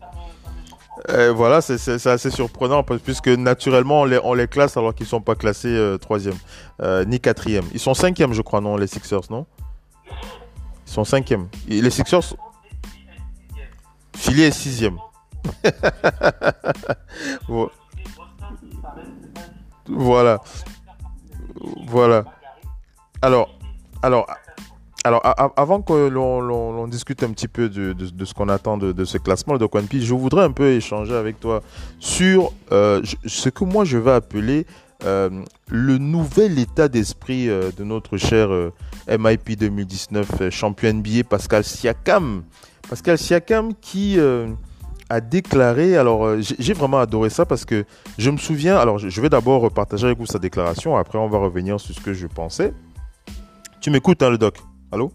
Voilà, c'est assez surprenant puisque naturellement on les, classe alors qu'ils sont pas classés euh, troisième euh, ni quatrième. Ils sont cinquième, je crois, non, les Sixers, non? Ils sont cinquième. les Sixers, Philly est sixième. voilà, voilà. Alors, alors, alors, avant que l'on discute un petit peu de, ce qu'on attend de, ce classement de One je voudrais un peu échanger avec toi sur euh, ce que moi je vais appeler euh, le nouvel état d'esprit euh, de notre cher MIP 2019 champion NBA Pascal Siakam. Pascal Siakam qui a déclaré, alors j'ai vraiment adoré ça parce que je me souviens, alors je vais d'abord partager avec vous sa déclaration, après on va revenir sur ce que je pensais. Tu m'écoutes, hein, le doc? Allô?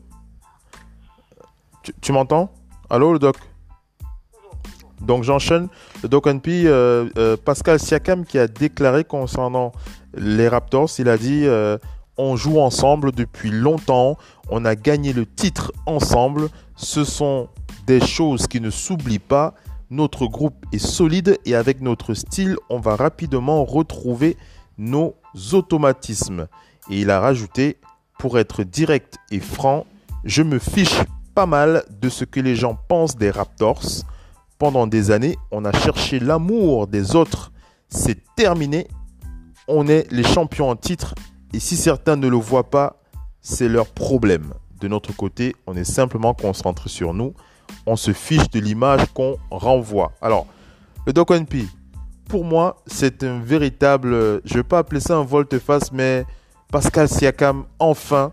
Tu, m'entends? Allô, le doc? Donc j'enchaîne. Le Doc NP, euh, euh, Pascal Siakam qui a déclaré concernant les Raptors, il a dit euh, on joue ensemble depuis longtemps, on a gagné le titre ensemble, ce sont des choses qui ne s'oublient pas, notre groupe est solide et avec notre style, on va rapidement retrouver nos automatismes. Et il a rajouté pour être direct et franc, je me fiche pas mal de ce que les gens pensent des Raptors. Pendant des années, on a cherché l'amour des autres. C'est terminé. On est les champions en titre. Et si certains ne le voient pas, c'est leur problème. De notre côté, on est simplement concentré sur nous. On se fiche de l'image qu'on renvoie. Alors, le Doc P, pour moi, c'est un véritable, je ne vais pas appeler ça un volte-face, mais Pascal Siakam, enfin,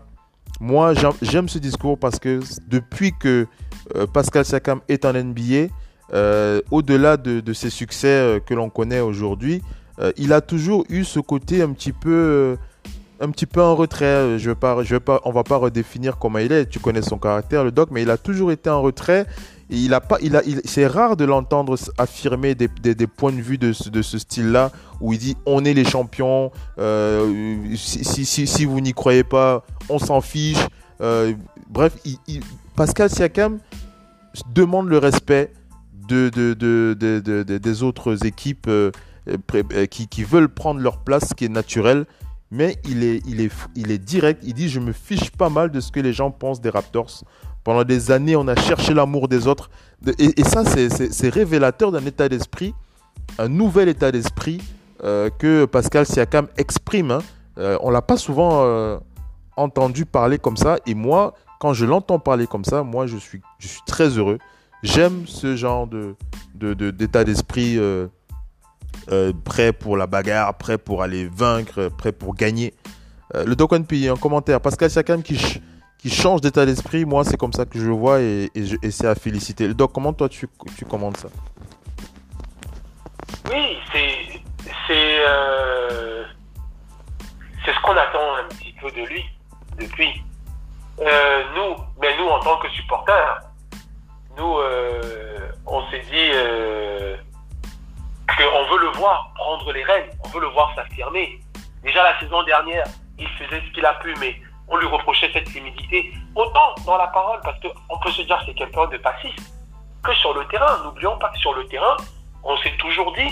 moi j'aime ce discours parce que depuis que euh, Pascal Siakam est en NBA, euh, au-delà de, ses succès euh, que l'on connaît aujourd'hui, il a toujours eu ce côté un petit peu en retrait. Je pas, on va pas redéfinir comment il est. Tu connais son caractère, le doc, mais il a toujours été en retrait. Il a pas, il a, c'est rare de l'entendre affirmer des, points de vue de, ce style-là où il dit on est les champions. Euh, si, vous n'y croyez pas, on s'en fiche. Euh, bref, Pascal Siakam demande le respect de, de, de, des autres équipes euh, qui, qui veulent prendre leur place, ce qui est naturel mais il est, il, est, il est direct. Il dit Je me fiche pas mal de ce que les gens pensent des Raptors. Pendant des années, on a cherché l'amour des autres. Et, ça, c'est révélateur d'un état d'esprit, un nouvel état d'esprit euh, que Pascal Siakam exprime. Hein. Euh, on l'a pas souvent euh, entendu parler comme ça. Et moi, quand je l'entends parler comme ça, moi, je suis, je suis très heureux. J'aime ce genre d'état de, d'esprit prêt pour la bagarre, prêt pour aller vaincre, prêt pour gagner. Le Doc P, un commentaire. Pascal Siakam qui, qui change d'état d'esprit, moi c'est comme ça que je le vois et, c'est à féliciter. Doc, comment toi tu, commandes ça? Oui, euh, c'est ce qu'on attend un petit peu de lui depuis. nous, mais nous en tant que supporters, nous on s'est dit on veut le voir prendre les rênes, on veut le voir s'affirmer. Déjà la saison dernière, il faisait ce qu'il a pu, mais on lui reprochait cette timidité. Autant dans la parole, parce qu'on peut se dire que c'est quelqu'un de passif, que sur le terrain. N'oublions pas que sur le terrain, on s'est toujours dit,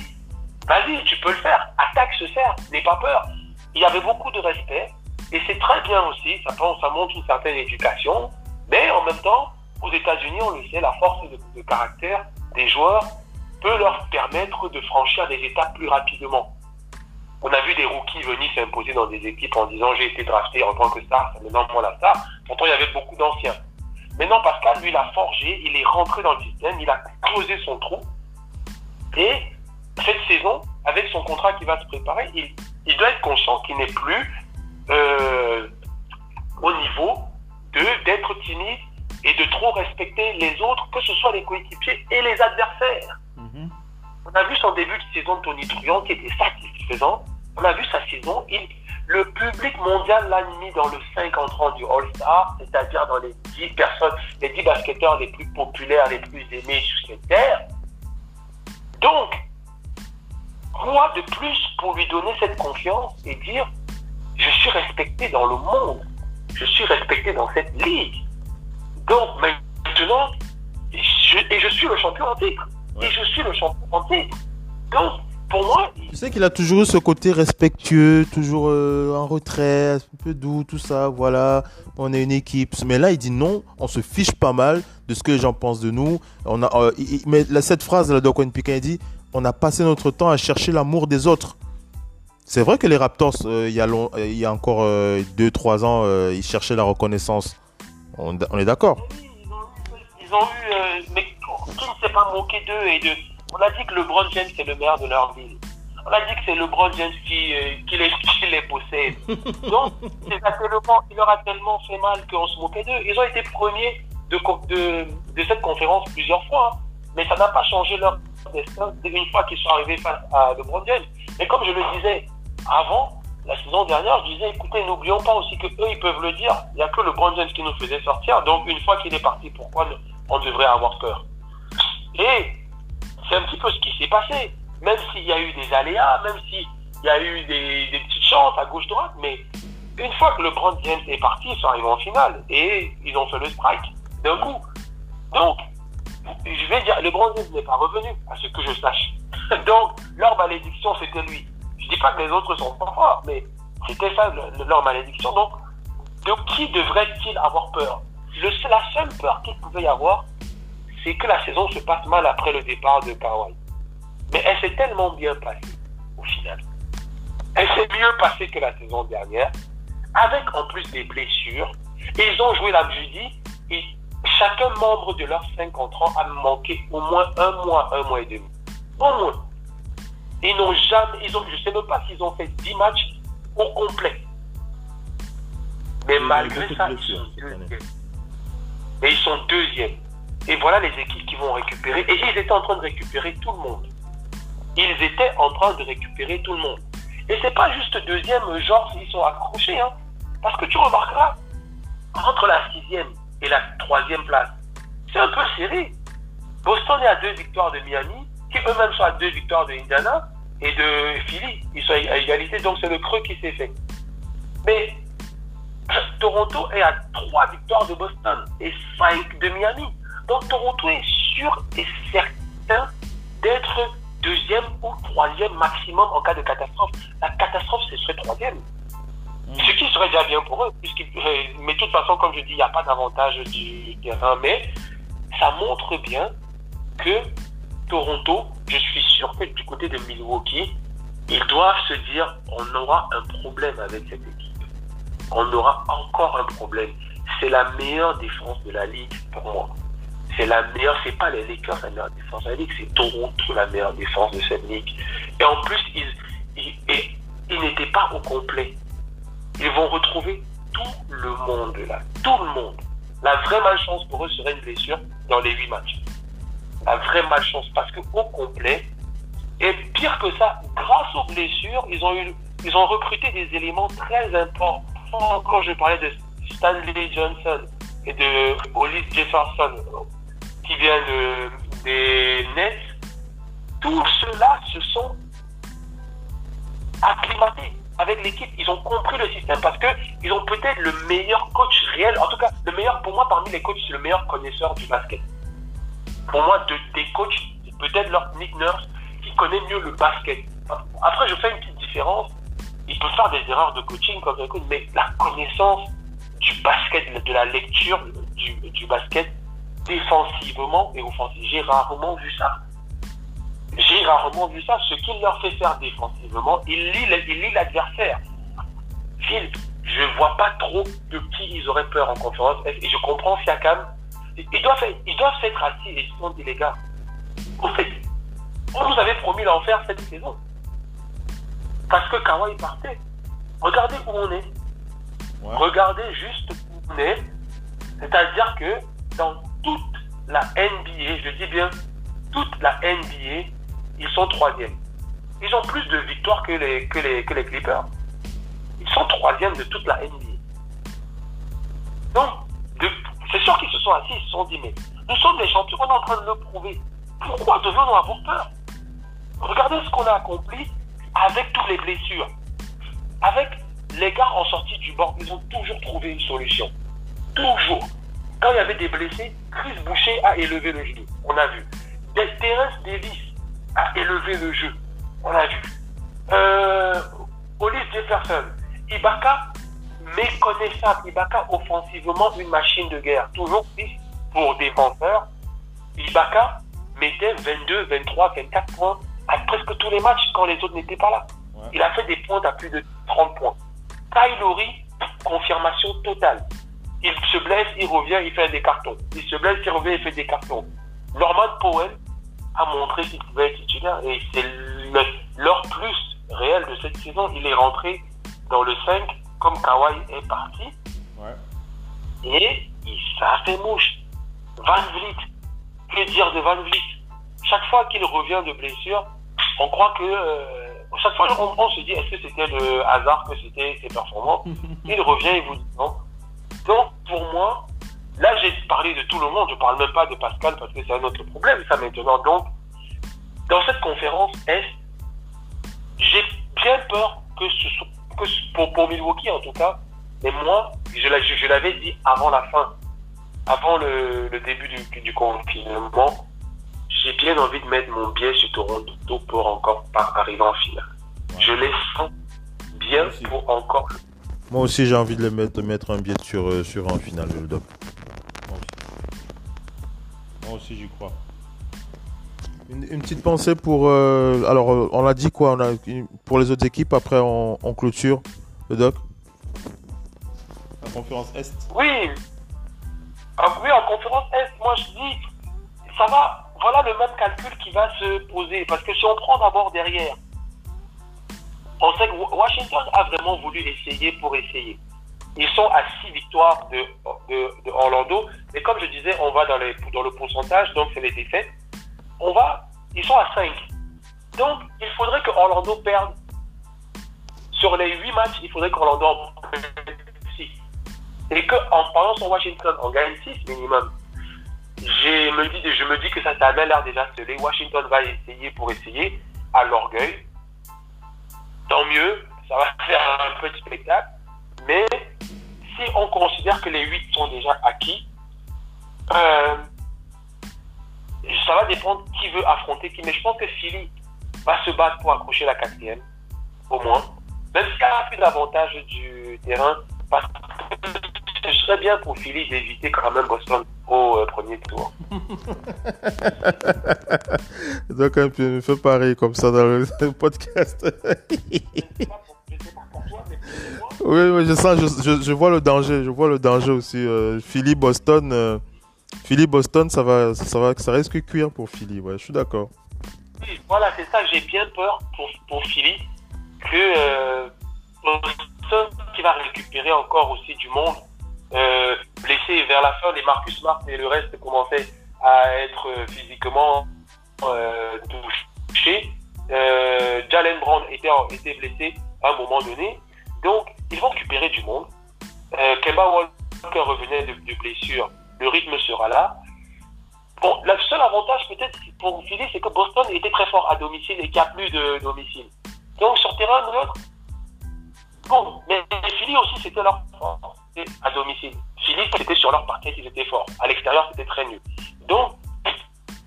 vas-y, tu peux le faire, attaque ce cerf, n'aie pas peur. Il y avait beaucoup de respect, et c'est très bien aussi, ça montre une certaine éducation, mais en même temps, aux États-Unis, on le sait, la force de caractère des joueurs peut leur permettre de franchir des étapes plus rapidement. On a vu des rookies venir s'imposer dans des équipes en disant j'ai été drafté en tant que star, c'est maintenant moi la star. Pourtant, il y avait beaucoup d'anciens. Maintenant, Pascal, lui, il a forgé, il est rentré dans le système, il a creusé son trou. Et cette saison, avec son contrat qui va se préparer, il, doit être conscient qu'il n'est plus euh, au niveau d'être timide et de trop respecter les autres, que ce soit les coéquipiers et les adversaires. On a vu son début de saison de Tony Truant qui était satisfaisant. On a vu sa saison. Le public mondial l'a mis dans le 5 entrant du All-Star, c'est-à-dire dans les 10 personnes, les 10 basketteurs les plus populaires, les plus aimés sur cette terre. Donc, quoi de plus pour lui donner cette confiance et dire je suis respecté dans le monde, je suis respecté dans cette ligue. Donc maintenant, et je suis le champion en titre et je suis le champion entier. Donc, pour moi. Tu sais qu'il a toujours eu ce côté respectueux, toujours euh, en retrait, un peu doux, tout ça, voilà, on est une équipe. Mais là, il dit non, on se fiche pas mal de ce que les gens pensent de nous. On a, euh, mais cette phrase, là, Doc Piquin, il dit on a passé notre temps à chercher l'amour des autres. C'est vrai que les Raptors, euh, il, y a il y a encore 2-3 ans, ils cherchaient la reconnaissance. On, est d'accord. Ils ont eu. mais qui ne s'est pas moqué d'eux et de. On a dit que LeBron James c'est le maire de leur ville. On a dit que c'est LeBron James qui, euh, qui, les, qui les possède. Donc, il leur a tellement fait mal qu'on se moquait d'eux. Ils ont été premiers de, de, de cette conférence plusieurs fois. Hein. Mais ça n'a pas changé leur destin une fois qu'ils sont arrivés face à LeBron James. Mais comme je le disais avant, la saison dernière, je disais, écoutez, n'oublions pas aussi que eux, ils peuvent le dire. Il n'y a que LeBron James qui nous faisait sortir. Donc, une fois qu'il est parti, pourquoi on devrait avoir peur? Et c'est un petit peu ce qui s'est passé. Même s'il y a eu des aléas, même s'il y a eu des, petites chances à gauche-droite, mais une fois que le Brand James est parti, ils sont arrivés en finale et ils ont fait le strike d'un coup. Donc, je vais dire, le Brand James n'est pas revenu, à ce que je sache. Donc, leur malédiction, c'était lui. Je dis pas que les autres sont pas forts, mais c'était ça leur malédiction. Donc, de qui devrait-il avoir peur? La seule peur qu'il pouvait y avoir, c'est que la saison se passe mal après le départ de Kawhi. Mais elle s'est tellement bien passée au final. Elle s'est mieux passée que la saison dernière, avec en plus des blessures. ils ont joué la jeudi et chacun membre de leurs 50 ans a manqué au moins un mois, un mois et demi. Au moins. Ils n'ont jamais, ils ont, je ne sais même pas s'ils ont fait 10 matchs au complet. Mais malgré ça, ils sont deuxièmes. Et ils sont deuxièmes. Et voilà les équipes qui vont récupérer. Et ils étaient en train de récupérer tout le monde. ils étaient en train de récupérer tout le monde. Et c'est pas juste deuxième, genre, ils sont accrochés, hein. Parce que tu remarqueras, entre la sixième et la troisième place, c'est un peu serré. Boston est à deux victoires de Miami, qui eux-mêmes sont à deux victoires de Indiana et de Philly. Ils sont à égalité, donc c'est le creux qui s'est fait. Mais Toronto est à trois victoires de Boston et cinq de Miami. Donc Toronto est sûr et certain d'être deuxième ou troisième maximum en cas de catastrophe. La catastrophe, ce serait troisième. Mm. Ce qui serait déjà bien pour eux, euh, mais de toute façon, comme je dis, il n'y a pas d'avantage du terrain, mais ça montre bien que Toronto, je suis sûr que du côté de Milwaukee, ils doivent se dire on aura un problème avec cette équipe. On aura encore un problème. C'est la meilleure défense de la ligue pour moi. C'est la meilleure, c'est pas les Lakers la meilleure défense de la c'est Toronto la meilleure défense de cette ligue. Et en plus, ils, ils n'étaient pas au complet. Ils vont retrouver tout le monde là, tout le monde. La vraie malchance pour eux serait une blessure dans les huit matchs la vraie malchance parce que au complet, et pire que ça, grâce aux blessures, ils ont ils ont recruté des éléments très importants. Quand je parlais de Stanley Johnson et de Hollis Jefferson, qui vient de, des Nets, tous ceux-là se sont acclimatés avec l'équipe. Ils ont compris le système parce que ils ont peut-être le meilleur coach réel, en tout cas le meilleur pour moi parmi les coachs, c'est le meilleur connaisseur du basket pour moi, de, des coachs, peut-être leur Nick Nurse, qui connaît mieux le basket. Après, je fais une petite différence. Il peut faire des erreurs de coaching comme mais la connaissance du basket, de la lecture du, du basket, défensivement et offensivement, j'ai rarement vu ça. J'ai rarement vu ça. Ce qu'il leur fait faire défensivement, il lit, il l'adversaire. Phil, je vois pas trop de qui ils auraient peur en conférence. Et je comprends Siakam ils doivent, ils doivent s'être assis et ils se sont dit, les gars, au fait, on nous avait promis l'enfer cette saison. Parce que Kawhi partait. Regardez où on est. Regardez juste où on est. C'est-à-dire que dans toute la NBA, je dis bien toute la NBA, ils sont troisième. Ils ont plus de victoires que les, Clippers. Ils sont troisième de toute la NBA. Donc, c'est sûr qu'ils se sont assis, ils se sont dit, mais nous sommes des champions, on est en train de le prouver. Pourquoi devons-nous avoir peur? Regardez ce qu'on a accompli avec toutes les blessures. Avec les gars en sortie du banc, ils ont toujours trouvé une solution. Toujours. Quand il y avait des blessés, Chris Boucher a élevé le jeu. On a vu. Terence Davis a élevé le jeu. On a vu. Euh, Jefferson. Ibaka méconnaissable. Ibaka offensivement une machine de guerre. Toujours plus pour défenseur. Ibaka mettait 22, 23, 24 points à presque tous les matchs quand les autres n'étaient pas là. Il a fait des points à plus de 30 points. Kylori, confirmation totale. Il se blesse, il revient, il fait des cartons. Il se blesse, il revient, il fait des cartons. Norman Powell a montré qu'il pouvait être titulaire et c'est leur plus réel de cette saison. Il est rentré dans le 5 comme Kawhi est parti, et ça a fait mouche. Van Vliet, que dire de Van Vliet? Chaque fois qu'il revient de blessure, on croit que. Euh, chaque fois, on, se dit est-ce que c'était le hasard, que c'était ses performances? Il revient et vous dit non. Donc, pour moi, là, j'ai parlé de tout le monde, je ne parle même pas de Pascal parce que c'est un autre problème, ça maintenant. Donc, dans cette conférence Est, j'ai bien peur que ce soit pour, pour Milwaukee en tout cas. Mais moi, je, je, l'avais dit avant la fin, avant le, début du, du confinement, j'ai bien envie de mettre mon biais sur Toronto pour encore pas arriver en finale. Je les sens bien pour encore. Moi aussi, j'ai envie de le mettre, de mettre un biais sur, euh, sur en finale, le doc. Moi aussi, j'y crois. Une, petite pensée pour. Euh, alors, euh, on a dit quoi on a, Pour les autres équipes, après on, clôture le doc? La conférence Est Oui ah, Oui, en conférence Est, moi je dis, ça va. Voilà le même calcul qui va se poser. Parce que si on prend d'abord derrière, on sait que Washington a vraiment voulu essayer pour essayer. Ils sont à 6 victoires de, de, Orlando. Et comme je disais, on va dans, dans le pourcentage, donc c'est les défaites on va, ils sont à 5. Donc, il faudrait que Orlando perde. Sur les 8 matchs, il faudrait qu'Orlando en perde 6. Et qu'en parlant sur Washington, on gagne 6 minimum. Je me, dis, je me dis que ça, ça a l'air déjà scellé. Washington va essayer pour essayer à l'orgueil. Tant mieux, ça va faire un petit spectacle. Mais si on considère que les 8 sont déjà acquis, euh, ça va dépendre qui veut affronter qui. Mais je pense que Philly va se battre pour accrocher la quatrième, au moins. Même s'il y a plus d'avantage du terrain, parce que ce serait bien pour Philly d'éviter quand même Boston au euh, premier tour. Donc, un peu fait pareil comme ça dans le, podcast. oui, oui, je sens, je, je, vois le danger, je vois le danger aussi. Euh, Philly, Boston, euh, Philly, Boston, ça va, ça va, ça risque de cuire pour Philly. Ouais, je suis d'accord. Oui, voilà, c'est ça. J'ai bien peur pour, pour Philly que Boston qui va récupérer encore aussi du monde euh, blessé vers la fin, les Marcus Smart et le reste commençaient à être physiquement euh, touchés. Euh, Jalen Brown était, était blessé à un moment donné. Donc, ils vont récupérer du monde. Euh, Kemba Walker revenait de, de, blessure. Le rythme sera là. Bon, le seul avantage peut-être pour Philly, c'est que Boston était très fort à domicile et qu'il n'y a plus de domicile. Donc, sur terrain neutre, bon, mais Philly aussi, c'était leur force à domicile. Philly, c'était sur leur parquet, ils étaient forts. À l'extérieur, c'était très nul. Donc,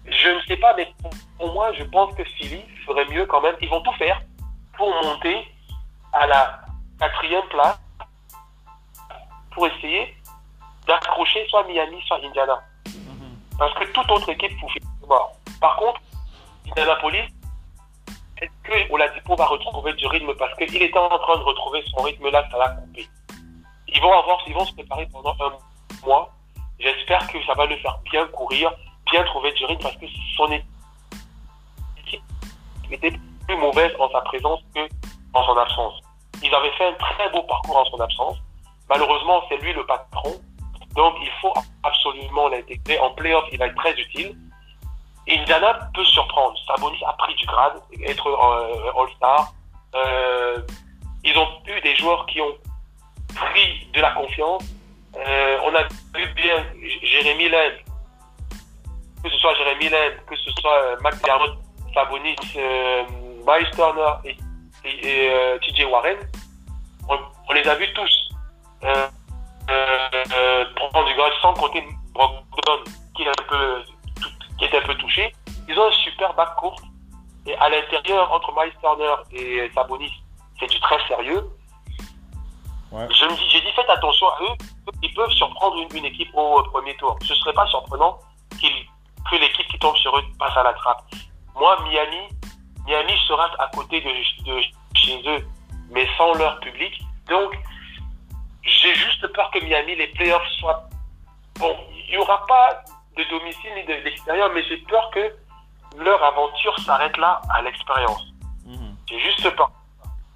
je ne sais pas, mais pour moi, je pense que Philly ferait mieux quand même. Ils vont tout faire pour monter à la quatrième place pour essayer d'accrocher soit Miami, soit Indiana. Parce que toute autre équipe pouvait mort. Par contre, Indianapolis, est-ce que Oladipo va retrouver du rythme? Parce qu'il était en train de retrouver son rythme là, ça l'a coupé. Ils vont avoir, ils vont se préparer pendant un mois. J'espère que ça va le faire bien courir, bien trouver du rythme parce que son équipe était plus mauvaise en sa présence que en son absence. Ils avaient fait un très beau parcours en son absence. Malheureusement, c'est lui le patron. Donc, il faut absolument l'intégrer. En playoff, il va être très utile. Indiana peut surprendre. Sabonis a pris du grade, être euh, All-Star. Euh, ils ont eu des joueurs qui ont pris de la confiance. Euh, on a vu bien Jérémy Lem, que ce soit Jérémy Lem, que ce soit euh, McDermott, Sabonis, euh, Miles Turner et, et euh, TJ Warren. On, les a vus tous prendre du sans compter Brogdon qui, est un peu, qui est un peu touché. Ils ont un super bac court. Et à l'intérieur, entre Miles Turner et Sabonis, c'est du très sérieux. Ouais. Je me dis, j'ai dit, faites attention à eux. Ils peuvent surprendre une, une équipe au premier tour. Ce serait pas surprenant qu'ils, que l'équipe qui tombe sur eux passe à la trappe. Moi, Miami, Miami sera à côté de, de chez eux, mais sans leur public. Donc, j'ai juste peur que Miami, les playoffs soient. Bon, il n'y aura pas de domicile ni de l'extérieur, mais j'ai peur que leur aventure s'arrête là à l'expérience. Mmh. J'ai juste peur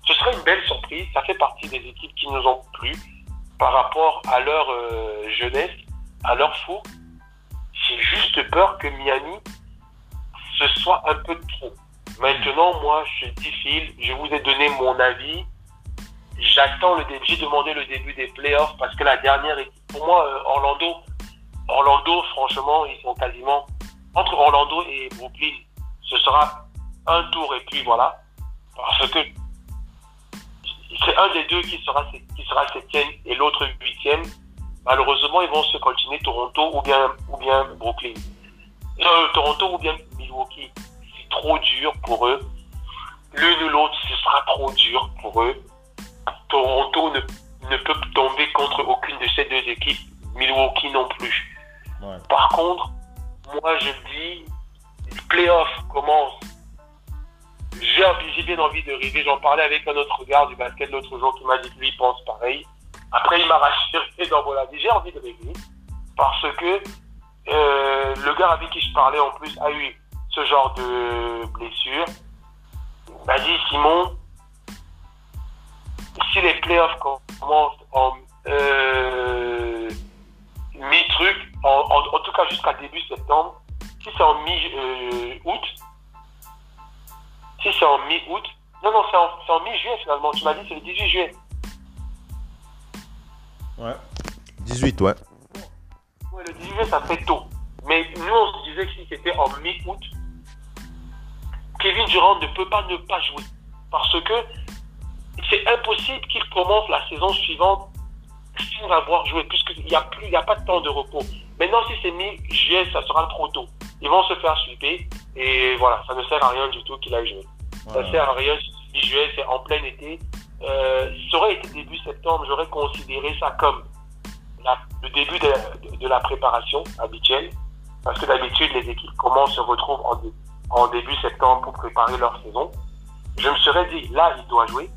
ce serait une belle surprise. Ça fait partie des équipes qui nous ont plu par rapport à leur euh, jeunesse, à leur fou. J'ai juste peur que Miami, ce soit un peu trop. Maintenant, moi, je dis Phil, je vous ai donné mon avis. J'attends le début. J'ai demandé le début des playoffs parce que la dernière équipe, pour moi, euh, Orlando, Orlando, franchement, ils sont quasiment entre Orlando et Brooklyn. Ce sera un tour et puis voilà. Parce que c'est un des deux qui sera, qui sera septième et l'autre huitième. Malheureusement, ils vont se continuer Toronto ou bien, ou bien Brooklyn. Euh, Toronto ou bien Milwaukee. C'est trop dur pour eux. L'une ou l'autre, ce sera trop dur pour eux. Toronto ne, ne peut tomber contre aucune de ces deux équipes. Milwaukee non plus. Ouais. Par contre, moi je dis, les playoffs commencent j'ai bien envie de rêver. J'en parlais avec un autre gars du basket l'autre jour qui m'a dit que lui pense pareil. Après, il m'a rassuré mon avis. J'ai envie de rêver parce que euh, le gars avec qui je parlais en plus a eu ce genre de blessure. Il m'a dit Simon, si les playoffs commencent en euh, mi-truc, en, tout cas jusqu'à début septembre, si c'est en mi-août, euh, si c'est en mi-août, non, non, c'est en, en mi-juillet finalement. Tu m'as dit c'est le 18 juillet. Ouais. 18, ouais. Ouais, le 18 juillet, ça fait tôt. Mais nous, on se disait que si c'était en mi-août, Kevin Durant ne peut pas ne pas jouer. Parce que c'est impossible qu'il commence la saison suivante sans avoir joué, puisqu'il n'y a, plus, il y a pas de temps de repos. Maintenant, si c'est mi-juillet, ça sera trop tôt. Ils vont se faire sweeper, et voilà, ça ne sert à rien du tout qu'il aille jouer. Ça ne sert à rien si juillet, c'est en plein été. Euh, ça aurait été début septembre, j'aurais considéré ça comme le début de, la préparation habituelle. Parce que d'habitude, les équipes commencent, se retrouvent en, début septembre pour préparer leur saison. Je me serais dit, là, il doit jouer.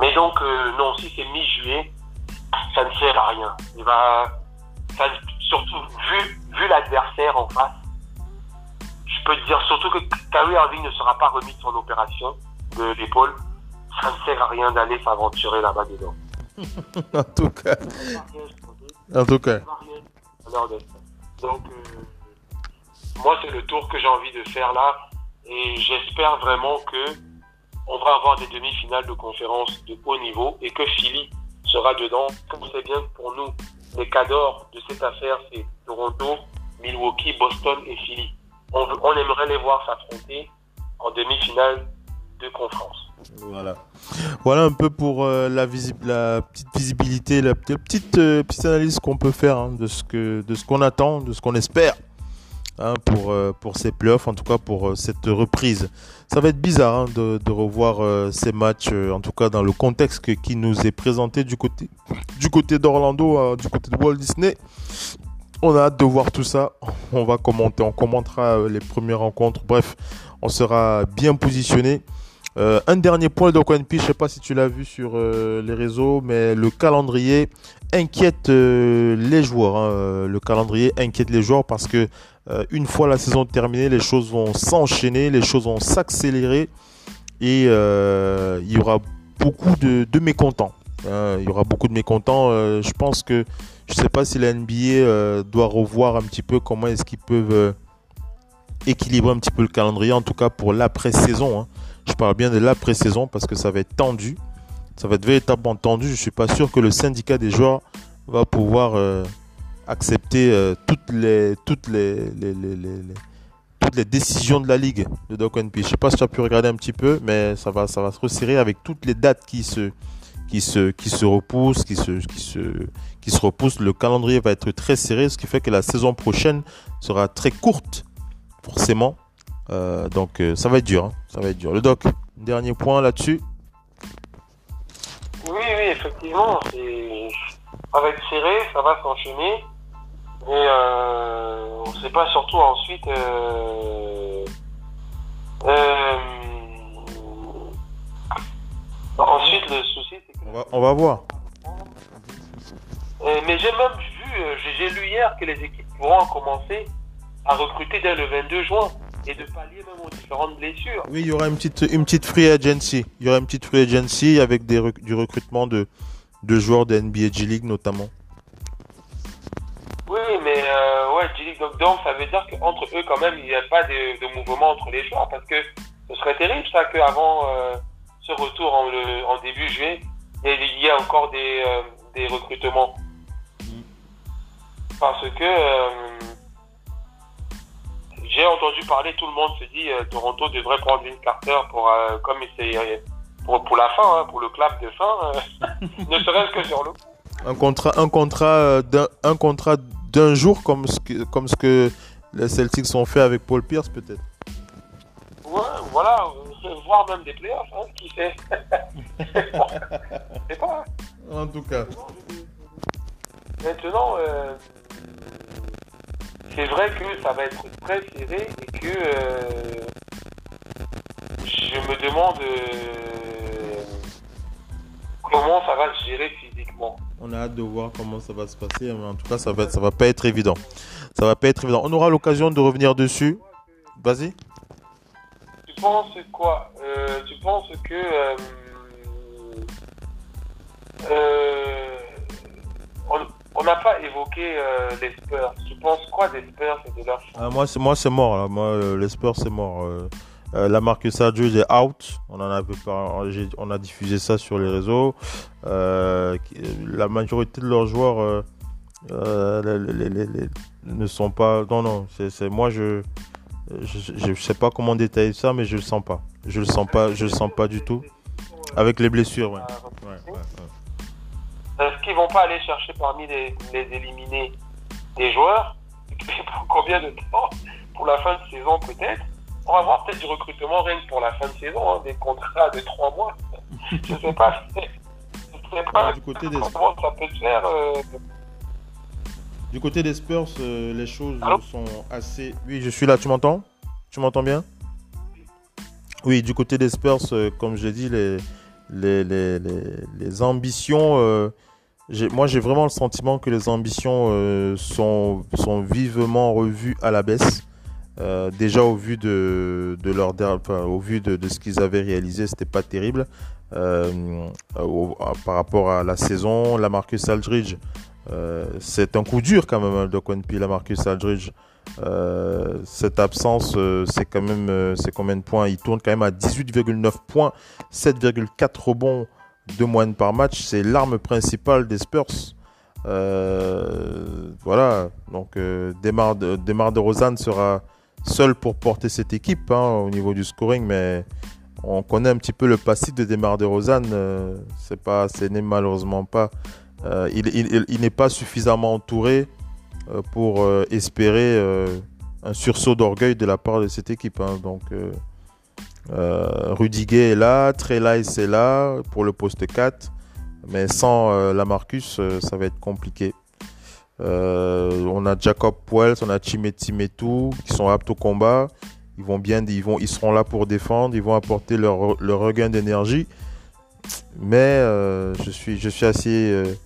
Mais donc, euh, non, si c'est mi-juillet, ça ne sert à rien. Il va, ça, surtout vu, vu l'adversaire en face, peux te dire surtout que Kyrie Irving ne sera pas remis de son opération de l'épaule. Ça ne sert à rien d'aller s'aventurer là-bas dedans. en tout cas. En tout cas. Donc, euh, moi, c'est le tour que j'ai envie de faire là. Et j'espère vraiment que on va avoir des demi-finales de conférence de haut niveau et que Philly sera dedans. Comme savez bien, pour nous, les cadors de cette affaire, c'est Toronto, Milwaukee, Boston et Philly. On, aimerait les voir s'affronter en demi-finale de conférence. Voilà. Voilà un peu pour euh, la, petite visibilité, la, petite, euh, petite analyse qu'on peut faire hein, de ce que de ce qu'on attend, de ce qu'on espère hein, pour, euh, pour ces playoffs, en tout cas pour cette reprise. Ça va être bizarre hein, de, revoir ces matchs, en tout cas dans le contexte qui nous est présenté du côté, du côté d'Orlando, du côté de Walt Disney. On a hâte de voir tout ça. On va commenter, on commentera les premières rencontres. Bref, on sera bien positionné. Euh, un dernier point de OnePiece, je sais pas si tu l'as vu sur euh, les réseaux, mais le calendrier inquiète euh, les joueurs. Hein. Le calendrier inquiète les joueurs parce que une fois la saison terminée, les choses vont s'enchaîner, les choses vont s'accélérer et il y aura beaucoup de mécontents. Hein. Il y aura beaucoup de mécontents. je pense que je sais pas si la NBA doit revoir un petit peu comment est-ce qu'ils peuvent équilibrer un petit peu le calendrier, en tout cas pour l'après-saison. Hein. Je parle bien de l'après-saison parce que ça va être tendu. Ça va être véritablement tendu. Je ne suis pas sûr que le syndicat des joueurs va pouvoir euh, accepter euh, toutes, les, toutes les, toutes les décisions de la ligue de Doc Je ne sais pas si tu as pu regarder un petit peu, mais ça va, ça va se resserrer avec toutes les dates qui se, qui se, qui se repoussent, qui se, qui se, qui se repoussent. Le calendrier va être très serré, ce qui fait que la saison prochaine sera très courte, forcément. Euh, donc euh, ça va être dur, hein. ça va être dur. Le doc, dernier point là-dessus. Oui, oui, effectivement, ça va être serré, ça va s'enchaîner, mais euh, on ne sait pas surtout ensuite. ensuite, le souci, c'est. On va, on va voir. mais j'ai même vu, j'ai lu hier que les équipes pourront commencer à recruter dès le 22 juin et de pallier même aux différentes blessures. Oui, il y aura une petite, une petite free agency. Il y aura une petite free agency avec des, du recrutement de, de joueurs de NBA G League notamment. Oui, mais euh, ouais, G League, donc, ça veut dire qu'entre eux, quand même, il n'y a pas de, de, mouvement entre les joueurs parce que ce serait terrible ça qu'avant euh, ce retour en, le, en début juillet, il y ait encore des, euh, des recrutements. Mm. Parce que euh, j'ai entendu parler, tout le monde se dit euh, Toronto devrait prendre une Carter pour euh, comme c'est pour, pour la fin, hein, pour le clap de fin, euh, ne serait-ce que sur le un contrat, un contrat d'un un contrat d'un jour comme ce que comme ce que les Celtics ont fait avec Paul Pierce peut-être. Ouais, voilà, voire même des playoffs, hein, qui fait. C'est pas. Hein. En tout cas. Maintenant. Euh c'est vrai que ça va être très serré et que euh, je me demande euh, comment ça va se gérer physiquement. On a hâte de voir comment ça va se passer, mais en tout cas, ça va, ça va pas être évident. Ça va pas être évident. On aura l'occasion de revenir dessus. Vas-y. Penses quoi euh, Tu penses que on, on n'a pas évoqué euh, les Spurs. Tu penses quoi des Spurs et de leur ah, Moi, c'est moi, c'est mort. Là. Moi, euh, les Spurs, c'est mort. Euh, la marque Aldridge est out. On en pas, on a diffusé ça sur les réseaux. la majorité de leurs joueurs ne sont pas. Non, non. C'est moi je je ne sais pas comment détailler ça, mais je le sens pas. Je le sens pas, je le sens pas du tout. Avec les blessures, ouais. Est-ce qu'ils vont pas aller chercher parmi les, les éliminés des joueurs? Pour combien de temps? Pour la fin de saison peut-être? On va voir peut-être du recrutement rien que pour la fin de saison, hein, des contrats de trois mois. je sais pas. Je sais pas du côté des... comment ça peut se faire. Euh, du côté des Spurs, euh, les choses sont assez. Oui, je suis là, tu m'entends? Tu m'entends bien? Oui, du côté des Spurs, euh, comme je l'ai dit, les, les, les, ambitions. Euh, moi, j'ai vraiment le sentiment que les ambitions sont, sont vivement revues à la baisse. déjà au vu de, de leur au vu de, de ce qu'ils avaient réalisé, c'était pas terrible. par rapport à la saison, la Marcus Aldridge euh, c'est un coup dur quand même de Quenpi la Marcus Aldridge. Euh, cette absence, euh, c'est quand même, c'est combien de points? Il tourne quand même à 18,9 points, 7,4 rebonds de moyenne par match. C'est l'arme principale des Spurs. voilà, donc Demar de, de Rosanne sera seul pour porter cette équipe hein, au niveau du scoring, mais on connaît un petit peu le passif de Demar de Rosanne. c'est pas, ce n'est malheureusement pas euh, il, n'est pas suffisamment entouré euh, pour euh, espérer un sursaut d'orgueil de la part de cette équipe. Hein. Donc, Rudiger est là, Trelais est là pour le poste 4, mais sans Lamarcus, ça va être compliqué. on a Jacob Puels, on a Chimeti Metu qui sont aptes au combat. Ils vont bien, ils vont, ils seront là pour défendre, ils vont apporter leur, leur regain d'énergie. Mais je suis, je suis assez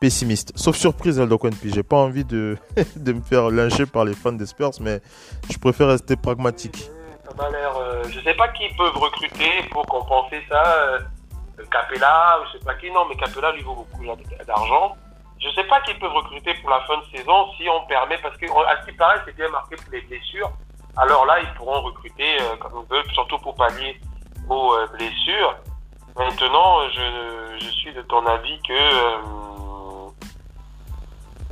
pessimiste. Sauf surprise, Aldo Puis J'ai pas envie de, de me faire lyncher par les fans des Spurs, mais je préfère rester pragmatique. Ça m'a l'air. Euh, je sais pas qui peuvent recruter pour compenser ça. Euh, Capella, je sais pas qui. Non, mais Capella lui vaut beaucoup d'argent. Je sais pas qui peuvent recruter pour la fin de saison si on permet, parce que à ce qui paraît, c'est bien marqué pour les blessures. Alors là, ils pourront recruter euh, comme ils veulent, surtout pour pallier aux blessures. Maintenant, je, je, suis de ton avis que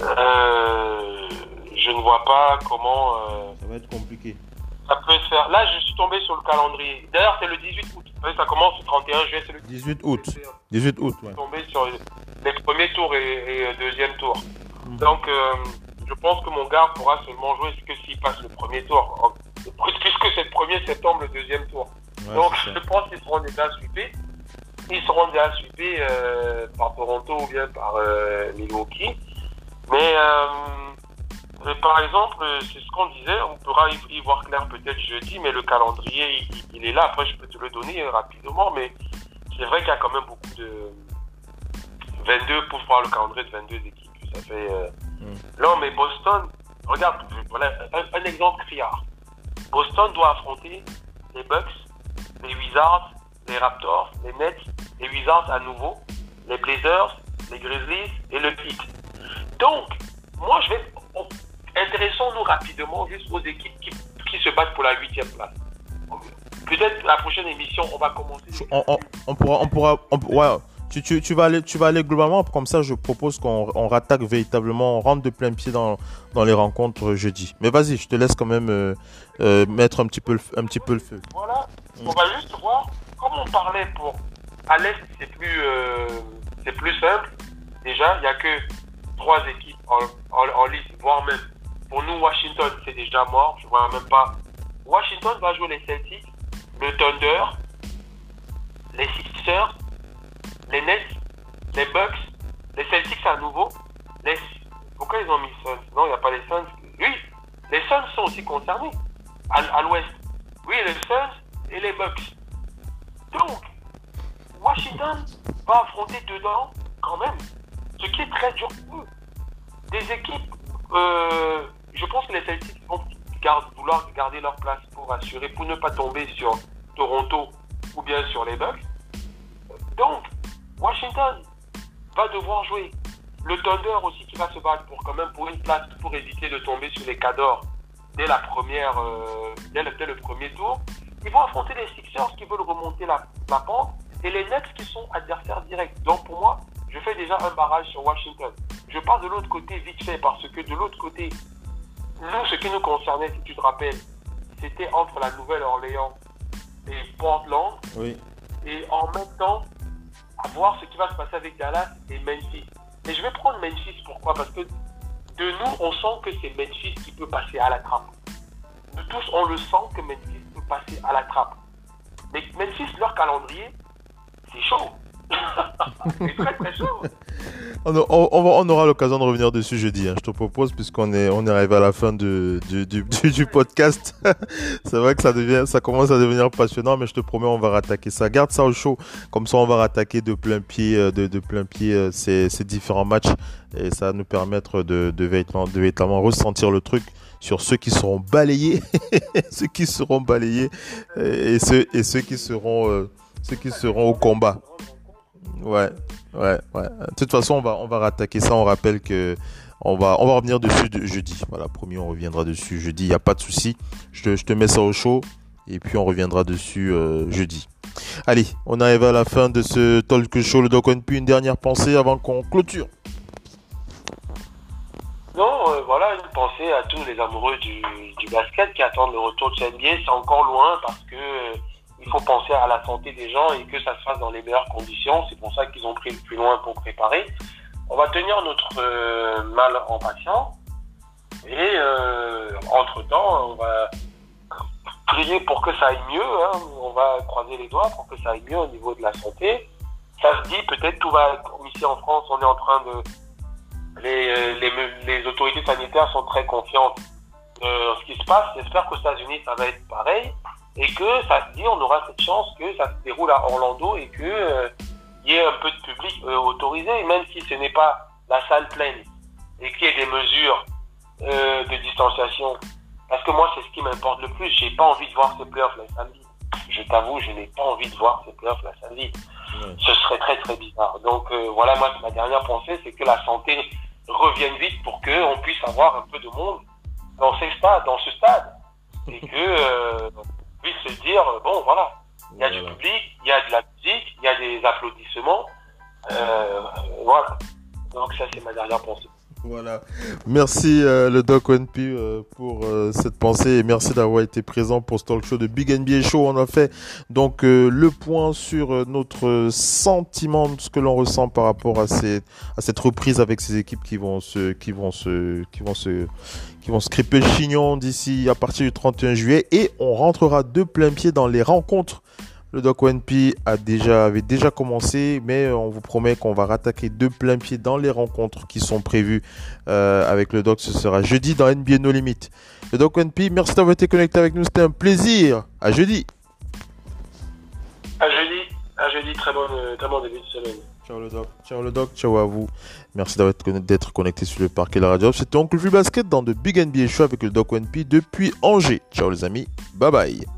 euh, je ne vois pas comment. Euh, ça va être compliqué. Ça peut se faire. Là, je suis tombé sur le calendrier. D'ailleurs, c'est le 18 août. Ça commence le 31 juillet. Le 18 août. 18 août, ouais. Je suis tombé sur les premiers tours et, et deuxième tour. Hmm. Donc, euh, je pense que mon gars pourra seulement jouer que s'il passe le premier tour. Puisque c'est le 1er septembre, le deuxième tour. Donc, je pense qu'ils seront déjà sweepés. Ils seront déjà euh, par Toronto ou bien par euh, Milwaukee. Mais, euh, par exemple, c'est ce qu'on disait, on pourra y, voir clair peut-être jeudi, mais le calendrier, il, est là. Après, je peux te le donner rapidement, mais c'est vrai qu'il y a quand même beaucoup de 22 pour voir le calendrier de 22 équipes. Ça fait. Euh... Mm. Non, mais Boston, regarde, voilà, un, exemple criard. Boston doit affronter les Bucks, les Wizards, les Raptors, les Nets, les Wizards à nouveau, les Blazers, les Grizzlies et le Heat. Donc, moi, je vais. Intéressons-nous rapidement juste aux équipes qui, se battent pour la huitième place. Peut-être la prochaine émission, on va commencer. On, pourra. On pourra ouais. Tu, tu, vas aller, tu vas aller globalement, comme ça je propose qu'on on rattaque véritablement, on rentre de plein pied dans, dans les rencontres jeudi. Mais vas-y, je te laisse quand même euh, euh, mettre un petit, peu le, un petit peu le feu. Voilà, on va juste voir, comme on parlait pour à l'Est, c'est plus, euh, c'est plus simple. Déjà, il n'y a que trois équipes en, en, voire même pour nous, Washington, c'est déjà mort. Je vois même pas. Washington va jouer les Celtics, le Thunder, les Sixers, les Nets, les Bucks, les Celtics à nouveau. Les... Pourquoi ils ont mis Suns? Non, il n'y a pas les Suns. Oui, les Suns sont aussi concernés à l'ouest. Oui, les Suns et les Bucks. Donc, Washington va affronter dedans quand même ce qui est très dur pour eux. Des équipes, euh, je pense que les Celtics vont vouloir garder leur place pour assurer, pour ne pas tomber sur Toronto ou bien sur les Bucks. Donc, Washington va devoir jouer. Le Thunder aussi qui va se battre pour quand même pour une place pour éviter de tomber sur les Cadors dès la première, euh, dès, le, le, premier tour. Ils vont affronter les Sixers qui veulent remonter la, la pente et les Nets qui sont adversaires directs. Donc pour moi, je fais déjà un barrage sur Washington. Je passe de l'autre côté vite fait parce que de l'autre côté, nous, ce qui nous concernait, si tu te rappelles, c'était entre la Nouvelle-Orléans et Portland. Oui. Et en même temps, à voir ce qui va se passer avec Dallas et Memphis. Et je vais prendre Memphis, pourquoi? Parce que de nous, on sent que c'est Memphis qui peut passer à la trappe. De tous, on le sent que Memphis peut passer à la trappe. Mais Memphis, leur calendrier, c'est chaud. On, aura l'occasion de revenir dessus jeudi, hein, je te propose, puisqu'on est, arrivé à la fin du, podcast. c'est vrai que ça, commence à devenir passionnant, mais je te promets, on va rattaquer ça. Garde ça au chaud, comme ça on va rattaquer de plein pied, euh, de, plein pied euh, ces, différents matchs, et ça va nous permettre de, véritablement, ressentir le truc sur ceux qui seront balayés, ceux qui seront balayés, et euh, ceux qui seront au combat. Ouais, ouais, ouais. De toute façon, on va, on va rattaquer ça. On rappelle que on va, on va revenir dessus de, jeudi. Voilà, promis, on reviendra dessus jeudi. Il n'y a pas de souci. Je te, je te mets ça au chaud et puis on reviendra dessus euh, jeudi. Allez, on arrive à la fin de ce talk show. Le Doc une dernière pensée avant qu'on clôture. Non, euh, voilà, une pensée à tous les amoureux du, basket qui attendent le retour de NBA. C'est encore loin parce que euh, il faut penser à la santé des gens et que ça se fasse dans les meilleures conditions. C'est pour ça qu'ils ont pris le plus loin pour préparer. On va tenir notre euh, mal en patience et euh, entre-temps, on va prier pour que ça aille mieux. hein. On va croiser les doigts pour que ça aille mieux au niveau de la santé. Ça se dit, peut-être tout va... Ici en France, on est en train de les, euh, les, autorités sanitaires sont très confiantes euh, en ce qui se passe. J'espère qu'aux États-Unis, ça va être pareil et que ça se dit, on aura cette chance que ça se déroule à Orlando et que euh, y ait un peu de public euh, autorisé, même si ce n'est pas la salle pleine et qu'il y ait des mesures euh, de distanciation. Parce que moi, c'est ce qui m'importe le plus. J'ai pas envie de voir ces playoffs le samedi. Je t'avoue, je n'ai pas envie de voir ces playoffs le samedi. Ce serait très très bizarre. Donc voilà, moi, ma dernière pensée, c'est que la santé revienne vite pour qu'on puisse avoir un peu de monde dans ces stades, dans ce stade, et que puisse se dire bon voilà, il y a du public, il y a de la musique, il y a des applaudissements, euh, voilà. Donc ça c'est ma dernière pensée. Voilà. Merci euh, le Doc One P euh, pour euh, cette pensée et merci d'avoir été présent pour ce talk show de Big NBA Show. On a fait donc euh, le point sur euh, notre sentiment, ce que l'on ressent par rapport à, ces, à cette reprise avec ces équipes qui vont se, qui vont se, qui vont se, qui vont se chignon d'ici à partir du 31 juillet et on rentrera de plein pied dans les rencontres. Le Doc One P a déjà, avait déjà commencé, mais on vous promet qu'on va rattaquer de plein pied dans les rencontres qui sont prévues euh, avec le Doc. Ce sera jeudi dans NBA No Limit. Le Doc One P, merci d'avoir été connecté avec nous. C'était un plaisir. À jeudi. À jeudi, à jeudi, très bon, très bon début de semaine. Ciao le Doc. Ciao le Doc. Ciao à vous. Merci d'être connecté sur le parquet de la radio. C'était Oncle Vu Basket dans de Big NBA Show avec le Doc One P depuis Angers. Ciao les amis. Bye bye.